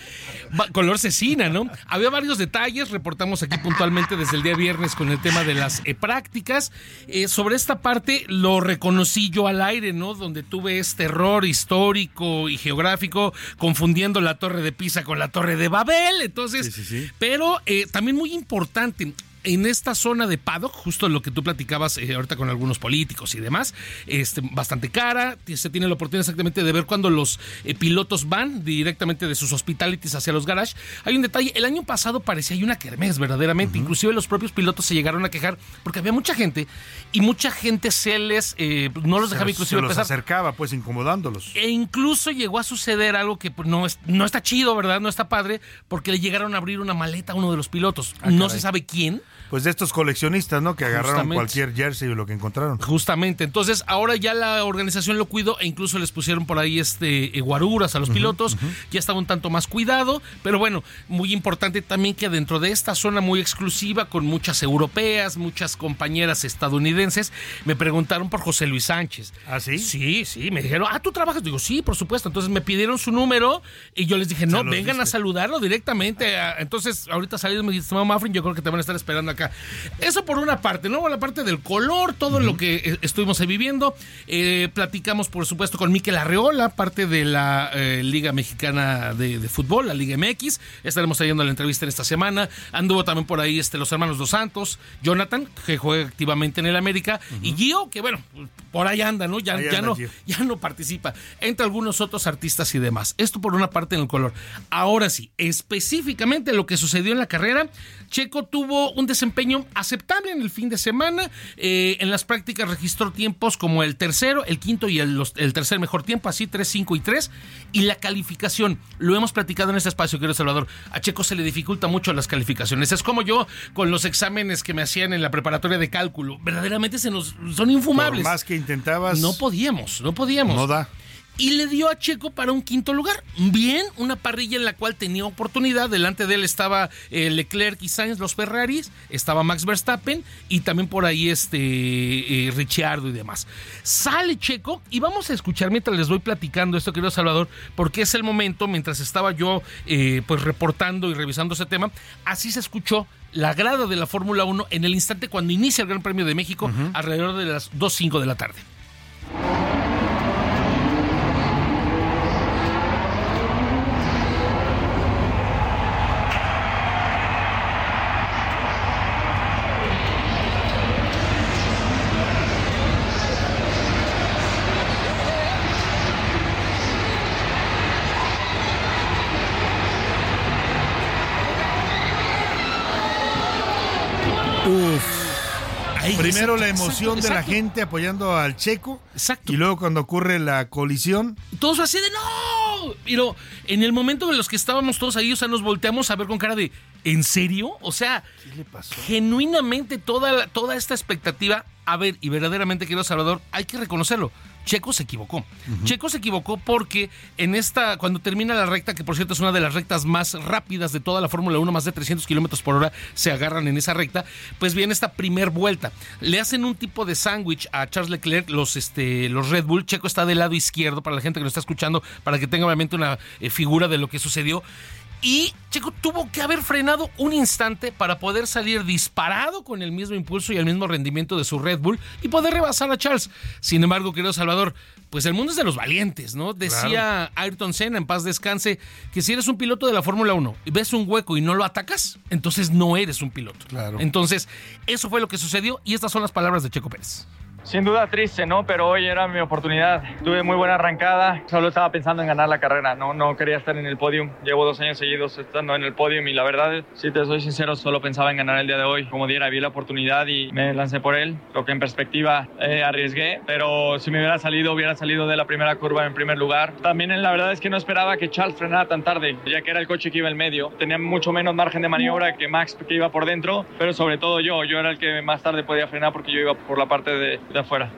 Va- Color cecina, ¿no? Había varios detalles, reportamos aquí puntualmente desde el día viernes con el tema de las eh, prácticas. Eh, sobre esta parte lo reconocí yo al aire, ¿no? Donde tuve este error histórico y geográfico confundiendo la torre de Pisa con la torre de Babel. Entonces, pero también muy importante en esta zona de paddock, justo lo que tú platicabas eh, ahorita con algunos políticos y demás, este, bastante cara. Se tiene la oportunidad exactamente de ver cuando los eh, pilotos van directamente de sus hospitalities hacia los garages. Hay un detalle, el año pasado parecía hay una kermés verdaderamente. Inclusive los propios pilotos se llegaron a quejar porque había mucha gente y mucha gente se les, eh, no los dejaba se, inclusive se los acercaba, pues incomodándolos. E incluso llegó a suceder algo que pues, no, es, no está chido, ¿verdad? No está padre, porque le llegaron a abrir una maleta a uno de los pilotos. Ah, no caray. se sabe quién. Pues de estos coleccionistas, ¿no? Que agarraron Justamente. cualquier jersey o lo que encontraron. Justamente, entonces ahora ya la organización lo cuidó e incluso les pusieron por ahí este eh, guaruras a los pilotos, ya estaba un tanto más cuidado, pero bueno, muy importante también que dentro de esta zona muy exclusiva con muchas europeas, muchas compañeras estadounidenses, me preguntaron por José Luis Sánchez. ¿Ah, sí? Sí, sí, me dijeron, ah, ¿tú trabajas? Digo, sí, por supuesto. Entonces me pidieron su número y yo les dije, no, vengan a saludarlo directamente. Ah, Entonces, ahorita saliendo mi estimado Mafrin, yo creo que te van a estar esperando acá Eso por una parte, ¿no? La parte del color, todo lo que eh, estuvimos viviendo. Eh, platicamos, por supuesto, con Miquel Arreola, parte de la eh, Liga Mexicana de, de Fútbol, la Liga MX. Estaremos trayendo la entrevista en esta semana. Anduvo también por ahí este, los hermanos Dos Santos, Jonathan, que juega activamente en el América, y Gio, que bueno, por ahí anda, ¿no? Ya, Ahí ya anda no, Gio. ya no participa. Entre algunos otros artistas y demás. Esto por una parte en el color. Ahora sí, específicamente lo que sucedió en la carrera, Checo tuvo un desempeño aceptable en el fin de semana. Eh, en las prácticas registró tiempos como el tercero, el quinto y el, los- el tercer mejor tiempo, así 3, 5 y 3. Y la calificación, lo hemos platicado en este espacio, querido Salvador. A Checo se le dificulta mucho las calificaciones. Es como yo con los exámenes que me hacían en la preparatoria de cálculo. Verdaderamente se nos son infumables. Por más que intentabas. No podíamos, no podíamos. No da. Y le dio a Checo para un quinto lugar. Bien, una parrilla en la cual tenía oportunidad. Delante de él estaba eh, Leclerc y Sainz, los Ferraris. Estaba Max Verstappen y también por ahí este eh, Ricciardo y demás. Sale Checo y vamos a escuchar mientras les voy platicando esto, querido Salvador, porque es el momento, mientras estaba yo eh, pues reportando y revisando ese tema, así se escuchó la grada de la Fórmula 1 en el instante cuando inicia el Gran Premio de México, alrededor de las 2.05 de la tarde. Primero exacto, la emoción exacto, de la exacto. gente apoyando al Checo. Y luego cuando ocurre la colisión. todos así de no. Pero en el momento en los que estábamos todos ahí, o sea, nos volteamos a ver con cara de ¿en serio? O sea, genuinamente toda, toda esta expectativa, a ver, y verdaderamente, querido Salvador, hay que reconocerlo. Checo se equivocó. Checo se equivocó porque en esta, cuando termina la recta, que por cierto es una de las rectas más rápidas de toda la Fórmula 1, más de 300 kilómetros por hora se agarran en esa recta, pues viene esta primer vuelta. Le hacen un tipo de sándwich a Charles Leclerc, los, este, los Red Bull. Checo está del lado izquierdo para la gente que lo está escuchando, para que tenga obviamente una eh, figura de lo que sucedió. Y Checo tuvo que haber frenado un instante para poder salir disparado con el mismo impulso y el mismo rendimiento de su Red Bull y poder rebasar a Charles. Sin embargo, querido Salvador, pues el mundo es de los valientes, ¿no? Decía Ayrton Senna, en paz descanse, que si eres un piloto de la Fórmula 1 y ves un hueco y no lo atacas, entonces no eres un piloto. Claro. Entonces, eso fue lo que sucedió y estas son las palabras de Checo Pérez. Sin duda triste, ¿no? Pero hoy era mi oportunidad. Tuve muy buena arrancada. Solo estaba pensando en ganar la carrera. No, no quería estar en el podium. Llevo dos años seguidos estando en el podium y la verdad, si te soy sincero, solo pensaba en ganar el día de hoy. Como diera, vi la oportunidad y me lancé por él. Lo que en perspectiva eh, arriesgué, pero si me hubiera salido, hubiera salido de la primera curva en primer lugar. También eh, la verdad es que no esperaba que Charles frenara tan tarde, ya que era el coche que iba en medio. Tenía mucho menos margen de maniobra que Max que iba por dentro, pero sobre todo yo. Yo era el que más tarde podía frenar porque yo iba por la parte de, de afuera.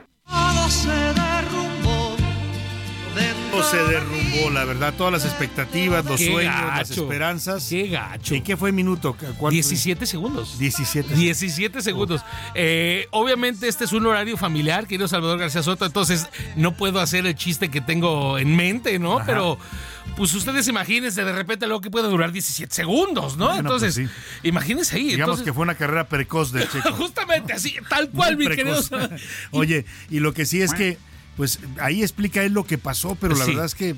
Todo se derrumbó. La verdad. Todas las expectativas, los Qué sueños, las esperanzas. Qué gacho. ¿Y qué fue minuto? ¿Cuánto? 17 segundos. 17. 17 segundos. Eh, obviamente este es un horario familiar, querido Salvador García Soto, entonces no puedo hacer el chiste que tengo en mente, ¿no? Ajá. Pero pues ustedes imagínense de repente algo que puede durar 17 segundos, ¿no? Bueno, entonces, pues imagínense ahí. Digamos entonces- que fue una carrera precoz del Checo. Justamente así, tal cual, Muy mi querido. precoz. Salvador. Oye, y lo que sí es que, pues ahí explica él lo que pasó, pero la Sí. verdad es que,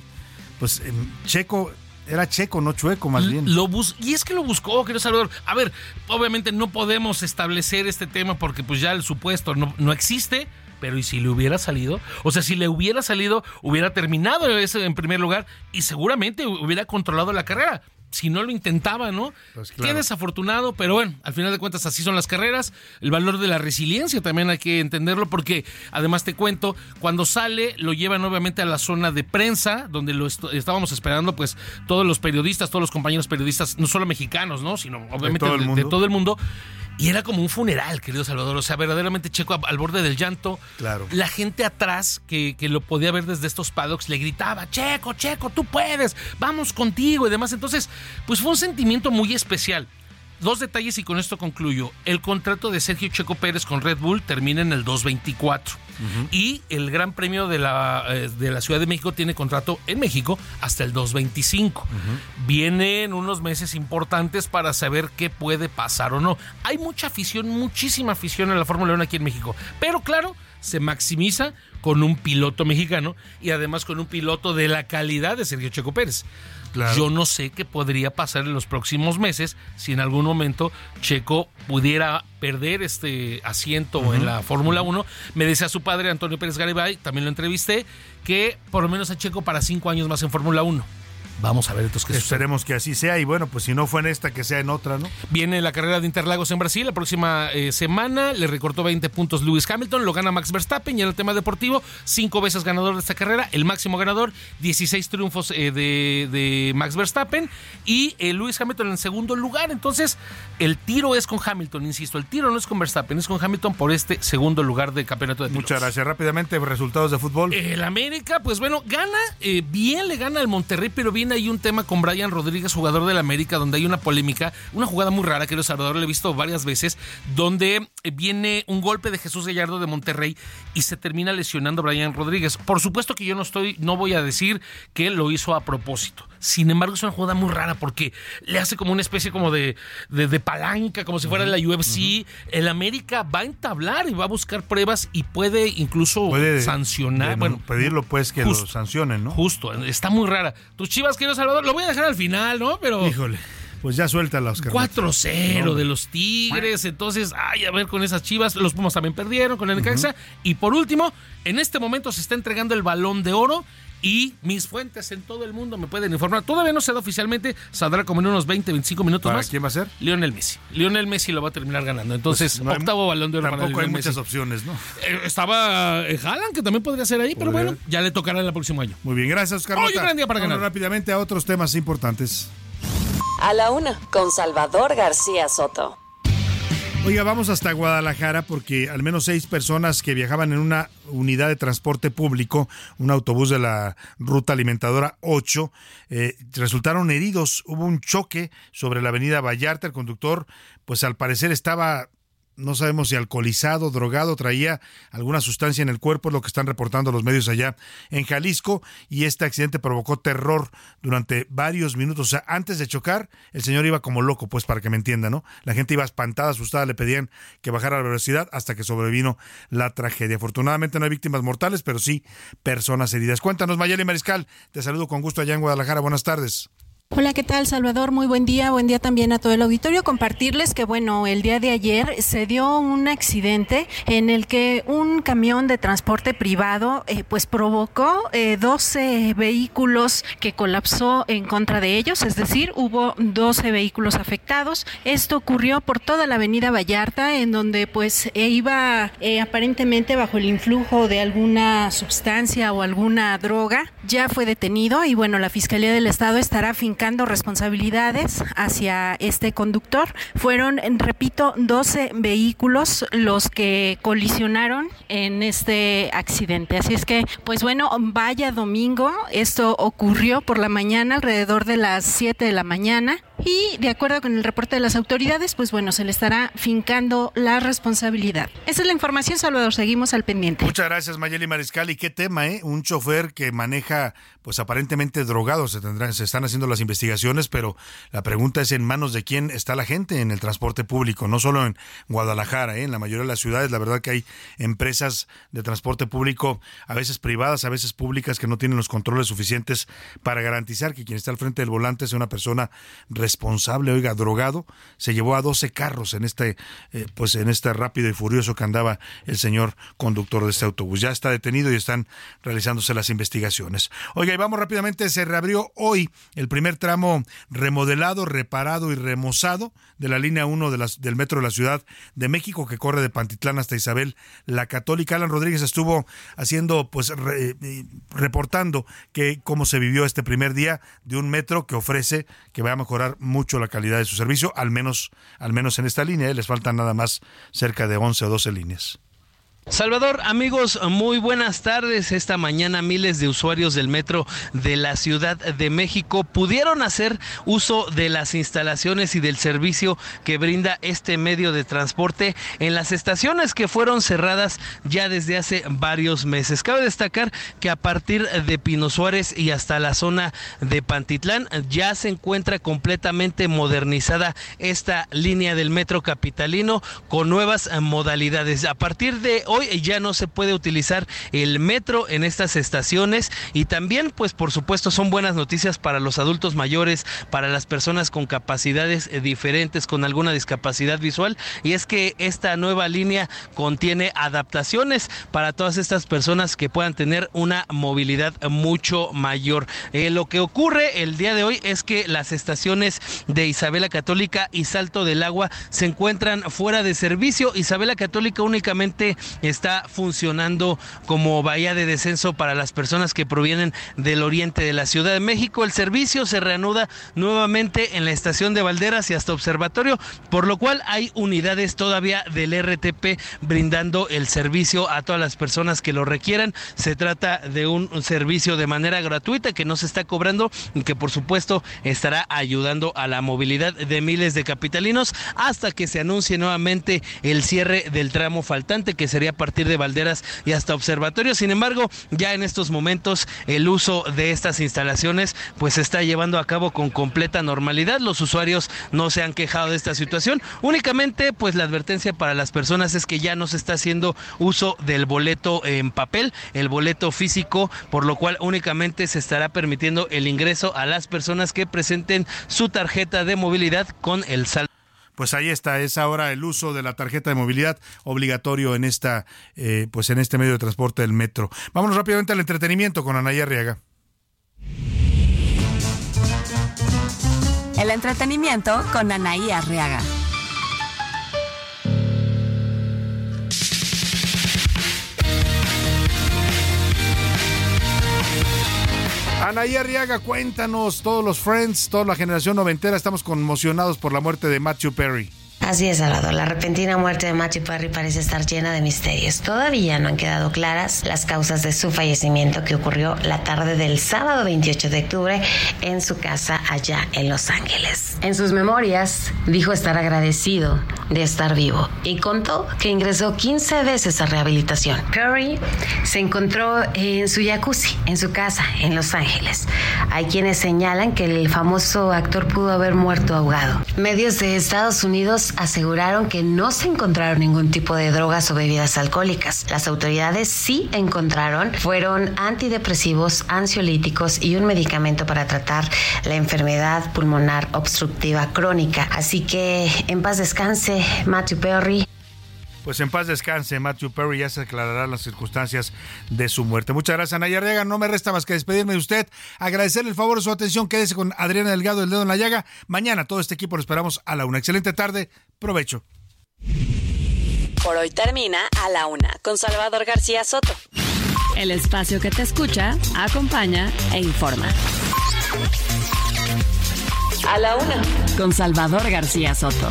pues em, Checo era Checo, no Chueco, más bien. Lo bus y es que lo buscó, querido Salvador. A ver, obviamente no podemos establecer este tema porque pues ya el supuesto no, no existe. Pero ¿y si le hubiera salido? O sea, si le hubiera salido, hubiera terminado ese en primer lugar y seguramente hubiera controlado la carrera. Si no lo intentaba, ¿no? Pues Qué desafortunado, pero bueno, al final de cuentas así son las carreras. El valor de la resiliencia también hay que entenderlo porque además te cuento, cuando sale lo llevan obviamente a la zona de prensa donde lo est- estábamos esperando pues todos los periodistas, todos los compañeros periodistas, no solo mexicanos, ¿no? Sino obviamente todo el de- mundo. de todo el mundo. Y era como un funeral, querido Salvador. O sea, verdaderamente Checo al borde del llanto. Claro. La gente atrás, que, que lo podía ver desde estos paddocks, le gritaba, Checo, Checo, tú puedes, vamos contigo y demás. Entonces, pues fue un sentimiento muy especial. Dos detalles y con esto concluyo. El contrato de Sergio Checo Pérez con Red Bull termina en el 224 y el Gran Premio de la, eh, de la Ciudad de México tiene contrato en México hasta el 225. Vienen unos meses importantes para saber qué puede pasar o no. Hay mucha afición, muchísima afición en la Fórmula 1 aquí en México, pero claro, se maximiza con un piloto mexicano y además con un piloto de la calidad de Sergio Checo Pérez. Yo no sé qué podría pasar en los próximos meses si en algún momento Checo pudiera perder este asiento en la Fórmula 1. Me decía su padre, Antonio Pérez Garibay, también lo entrevisté, que por lo menos a Checo para cinco años más en Fórmula 1. Vamos a ver entonces qué sucede. Esperemos que así sea y bueno, pues si no fue en esta, que sea en otra, ¿no? Viene la carrera de Interlagos en Brasil la próxima eh, semana. Le recortó 20 puntos Lewis Hamilton, lo gana Max Verstappen y en el tema deportivo, cinco veces ganador de esta carrera, el máximo ganador, 16 triunfos eh, de, de Max Verstappen y eh, Lewis Hamilton en segundo lugar. Entonces, el tiro es con Hamilton, insisto, el tiro no es con Verstappen, es con Hamilton por este segundo lugar del campeonato de pilotos. Muchas gracias. Rápidamente, resultados de fútbol. El América, pues bueno, gana, eh, bien le gana al Monterrey, pero ahí un tema con Brian Rodríguez, jugador del América, donde hay una polémica, una jugada muy rara que los Salvador le he visto varias veces, donde viene un golpe de Jesús Gallardo de Monterrey y se termina lesionando Brian Rodríguez. Por supuesto que yo no estoy, no voy a decir que lo hizo a propósito. Sin embargo, es una jugada muy rara porque le hace como una especie como de, de, de palanca, como si fuera la UFC. El América va a entablar y va a buscar pruebas y puede incluso Puede sancionar. bueno, pedirlo pues que justo. lo sancionen, ¿no? Justo, está muy rara. Tus chivas, querido Salvador, lo voy a dejar al final, ¿no? Pero. Híjole, pues ya suéltala, Oscar. 4-0 No, de los Tigres. Entonces, ay, a ver con esas chivas. Los Pumas también perdieron con el Necaxa. Y por último, en este momento se está entregando el balón de oro. Y mis fuentes en todo el mundo me pueden informar. Todavía no se da oficialmente. Saldrá como en unos 20, 25 minutos ¿Para más. quién va a ser? Lionel Messi. Lionel Messi lo va a terminar ganando. Entonces, Pues no hay- octavo balón de oro para Tampoco hay muchas Messi. opciones, ¿no? Eh, estaba eh, Haaland, que también podría ser ahí, pero bueno, ya le tocará el próximo año. Muy bien, gracias, Oscar. Hoy un gran día para ganar. rápidamente a otros temas importantes. A la una, con Salvador García Soto. Oiga, vamos hasta Guadalajara porque al menos seis personas que viajaban en una unidad de transporte público, un autobús de la ruta alimentadora 8, eh, resultaron heridos. Hubo un choque sobre la avenida Vallarta. El conductor, pues al parecer estaba no sabemos si alcoholizado, drogado, traía alguna sustancia en el cuerpo, es lo que están reportando los medios allá en Jalisco, y este accidente provocó terror durante varios minutos. O sea, antes de chocar, el señor iba como loco, pues para que me entienda, ¿no? La gente iba espantada, asustada, le pedían que bajara la velocidad hasta que sobrevino la tragedia. Afortunadamente no hay víctimas mortales, pero sí personas heridas. Cuéntanos, Mayeli Mariscal, te saludo con gusto allá en Guadalajara, buenas tardes. Hola, ¿qué tal, Salvador? Muy buen día. Buen día también a todo el auditorio. Compartirles que, bueno, el día de ayer se dio un accidente en el que un camión de transporte privado, eh, pues provocó eh, 12 vehículos que colapsó en contra de ellos, es decir, hubo 12 vehículos afectados. Esto ocurrió por toda la avenida Vallarta, en donde, pues, eh, iba eh, aparentemente bajo el influjo de alguna sustancia o alguna droga. Ya fue detenido y, bueno, la Fiscalía del Estado estará fincando responsabilidades hacia este conductor. Fueron, repito, 12 vehículos los que colisionaron en este accidente. Así es que, pues bueno, vaya domingo. Esto ocurrió por la mañana, alrededor de las 7 de la mañana. Y de acuerdo con el reporte de las autoridades, pues bueno, se le estará fincando la responsabilidad. Esa es la información, Salvador. Seguimos al pendiente. Muchas gracias, Mayeli Mariscal. Y qué tema, ¿eh? Un chofer que maneja, pues aparentemente drogado. Se, tendrán, se están haciendo las investigaciones, pero la pregunta es en manos de quién está la gente en el transporte público, no solo en Guadalajara, ¿eh? en la mayoría de las ciudades. La verdad que hay empresas de transporte público, a veces privadas, a veces públicas, que no tienen los controles suficientes para garantizar que quien está al frente del volante sea una persona responsable, oiga, drogado. Se llevó a 12 carros en este, eh, pues en este rápido y furioso que andaba el señor conductor de este autobús. Ya está detenido y están realizándose las investigaciones. Oiga, y vamos rápidamente, se reabrió hoy el primer tramo remodelado, reparado y remozado de la línea 1 de las, del metro de la Ciudad de México que corre de Pantitlán hasta Isabel la Católica. Alan Rodríguez estuvo haciendo, pues, eh, reportando que cómo se vivió este primer día de un metro que ofrece que va a mejorar mucho la calidad de su servicio, al menos, al menos en esta línea. ¿eh? Les faltan nada más cerca de 11 o 12 líneas. Salvador, amigos, muy buenas tardes. Esta mañana miles de usuarios del metro de la Ciudad de México pudieron hacer uso de las instalaciones y del servicio que brinda este medio de transporte en las estaciones que fueron cerradas ya desde hace varios meses. Cabe destacar que a partir de Pino Suárez y hasta la zona de Pantitlán ya se encuentra completamente modernizada esta línea del metro capitalino con nuevas modalidades. A partir de hoy ya no se puede utilizar el metro en estas estaciones y también pues por supuesto son buenas noticias para los adultos mayores, para las personas con capacidades eh, diferentes, con alguna discapacidad visual y es que esta nueva línea contiene adaptaciones para todas estas personas que puedan tener una movilidad mucho mayor. Eh, lo que ocurre el día de hoy es que las estaciones de Isabela Católica y Salto del Agua se encuentran fuera de servicio. Isabela Católica únicamente está funcionando como bahía de descenso para las personas que provienen del oriente de la Ciudad de México. El servicio se reanuda nuevamente en la estación de Valderas y hasta Observatorio, por lo cual hay unidades todavía del RTP brindando el servicio a todas las personas que lo requieran. Se trata de un servicio de manera gratuita que no se está cobrando y que por supuesto estará ayudando a la movilidad de miles de capitalinos hasta que se anuncie nuevamente el cierre del tramo faltante que sería partir de Valderas y hasta Observatorio. Sin embargo, ya en estos momentos el uso de estas instalaciones pues se está llevando a cabo con completa normalidad. Los usuarios no se han quejado de esta situación. Únicamente pues la advertencia para las personas es que ya no se está haciendo uso del boleto en papel, el boleto físico, por lo cual únicamente se estará permitiendo el ingreso a las personas que presenten su tarjeta de movilidad con el saldo pues ahí está, es ahora el uso de la tarjeta de movilidad obligatorio en esta, eh, pues en este medio de transporte del metro. Vámonos rápidamente al entretenimiento con Anaya Arriaga. El entretenimiento con Anaí Arriaga. Anaí Arriaga, cuéntanos, todos los Friends, toda la generación noventera, estamos conmocionados por la muerte de Matthew Perry. Así es, Salvador. La repentina muerte de Matthew Perry parece estar llena de misterios. Todavía no han quedado claras las causas de su fallecimiento que ocurrió la tarde del sábado 28 de octubre en su casa allá en Los Ángeles. En sus memorias dijo estar agradecido de estar vivo y contó que ingresó 15 veces a rehabilitación. Perry se encontró en su jacuzzi, en su casa en Los Ángeles. Hay quienes señalan que el famoso actor pudo haber muerto ahogado. Medios de Estados Unidos aseguraron que no se encontraron ningún tipo de drogas o bebidas alcohólicas. Las autoridades sí encontraron fueron antidepresivos, ansiolíticos y un medicamento para tratar la enfermedad pulmonar obstructiva crónica. Así que en paz descanse Matthew Perry. Pues en paz descanse, Matthew Perry, ya se aclararán las circunstancias de su muerte. Muchas gracias, Anaya Rega. No me resta más que despedirme de usted, agradecerle el favor de su atención. Quédese con Adriana Delgado, el dedo en la llaga. Mañana todo este equipo lo esperamos a la una. Excelente tarde, provecho. Por hoy termina a la una con Salvador García Soto. El espacio que te escucha, acompaña e informa. A la una con Salvador García Soto.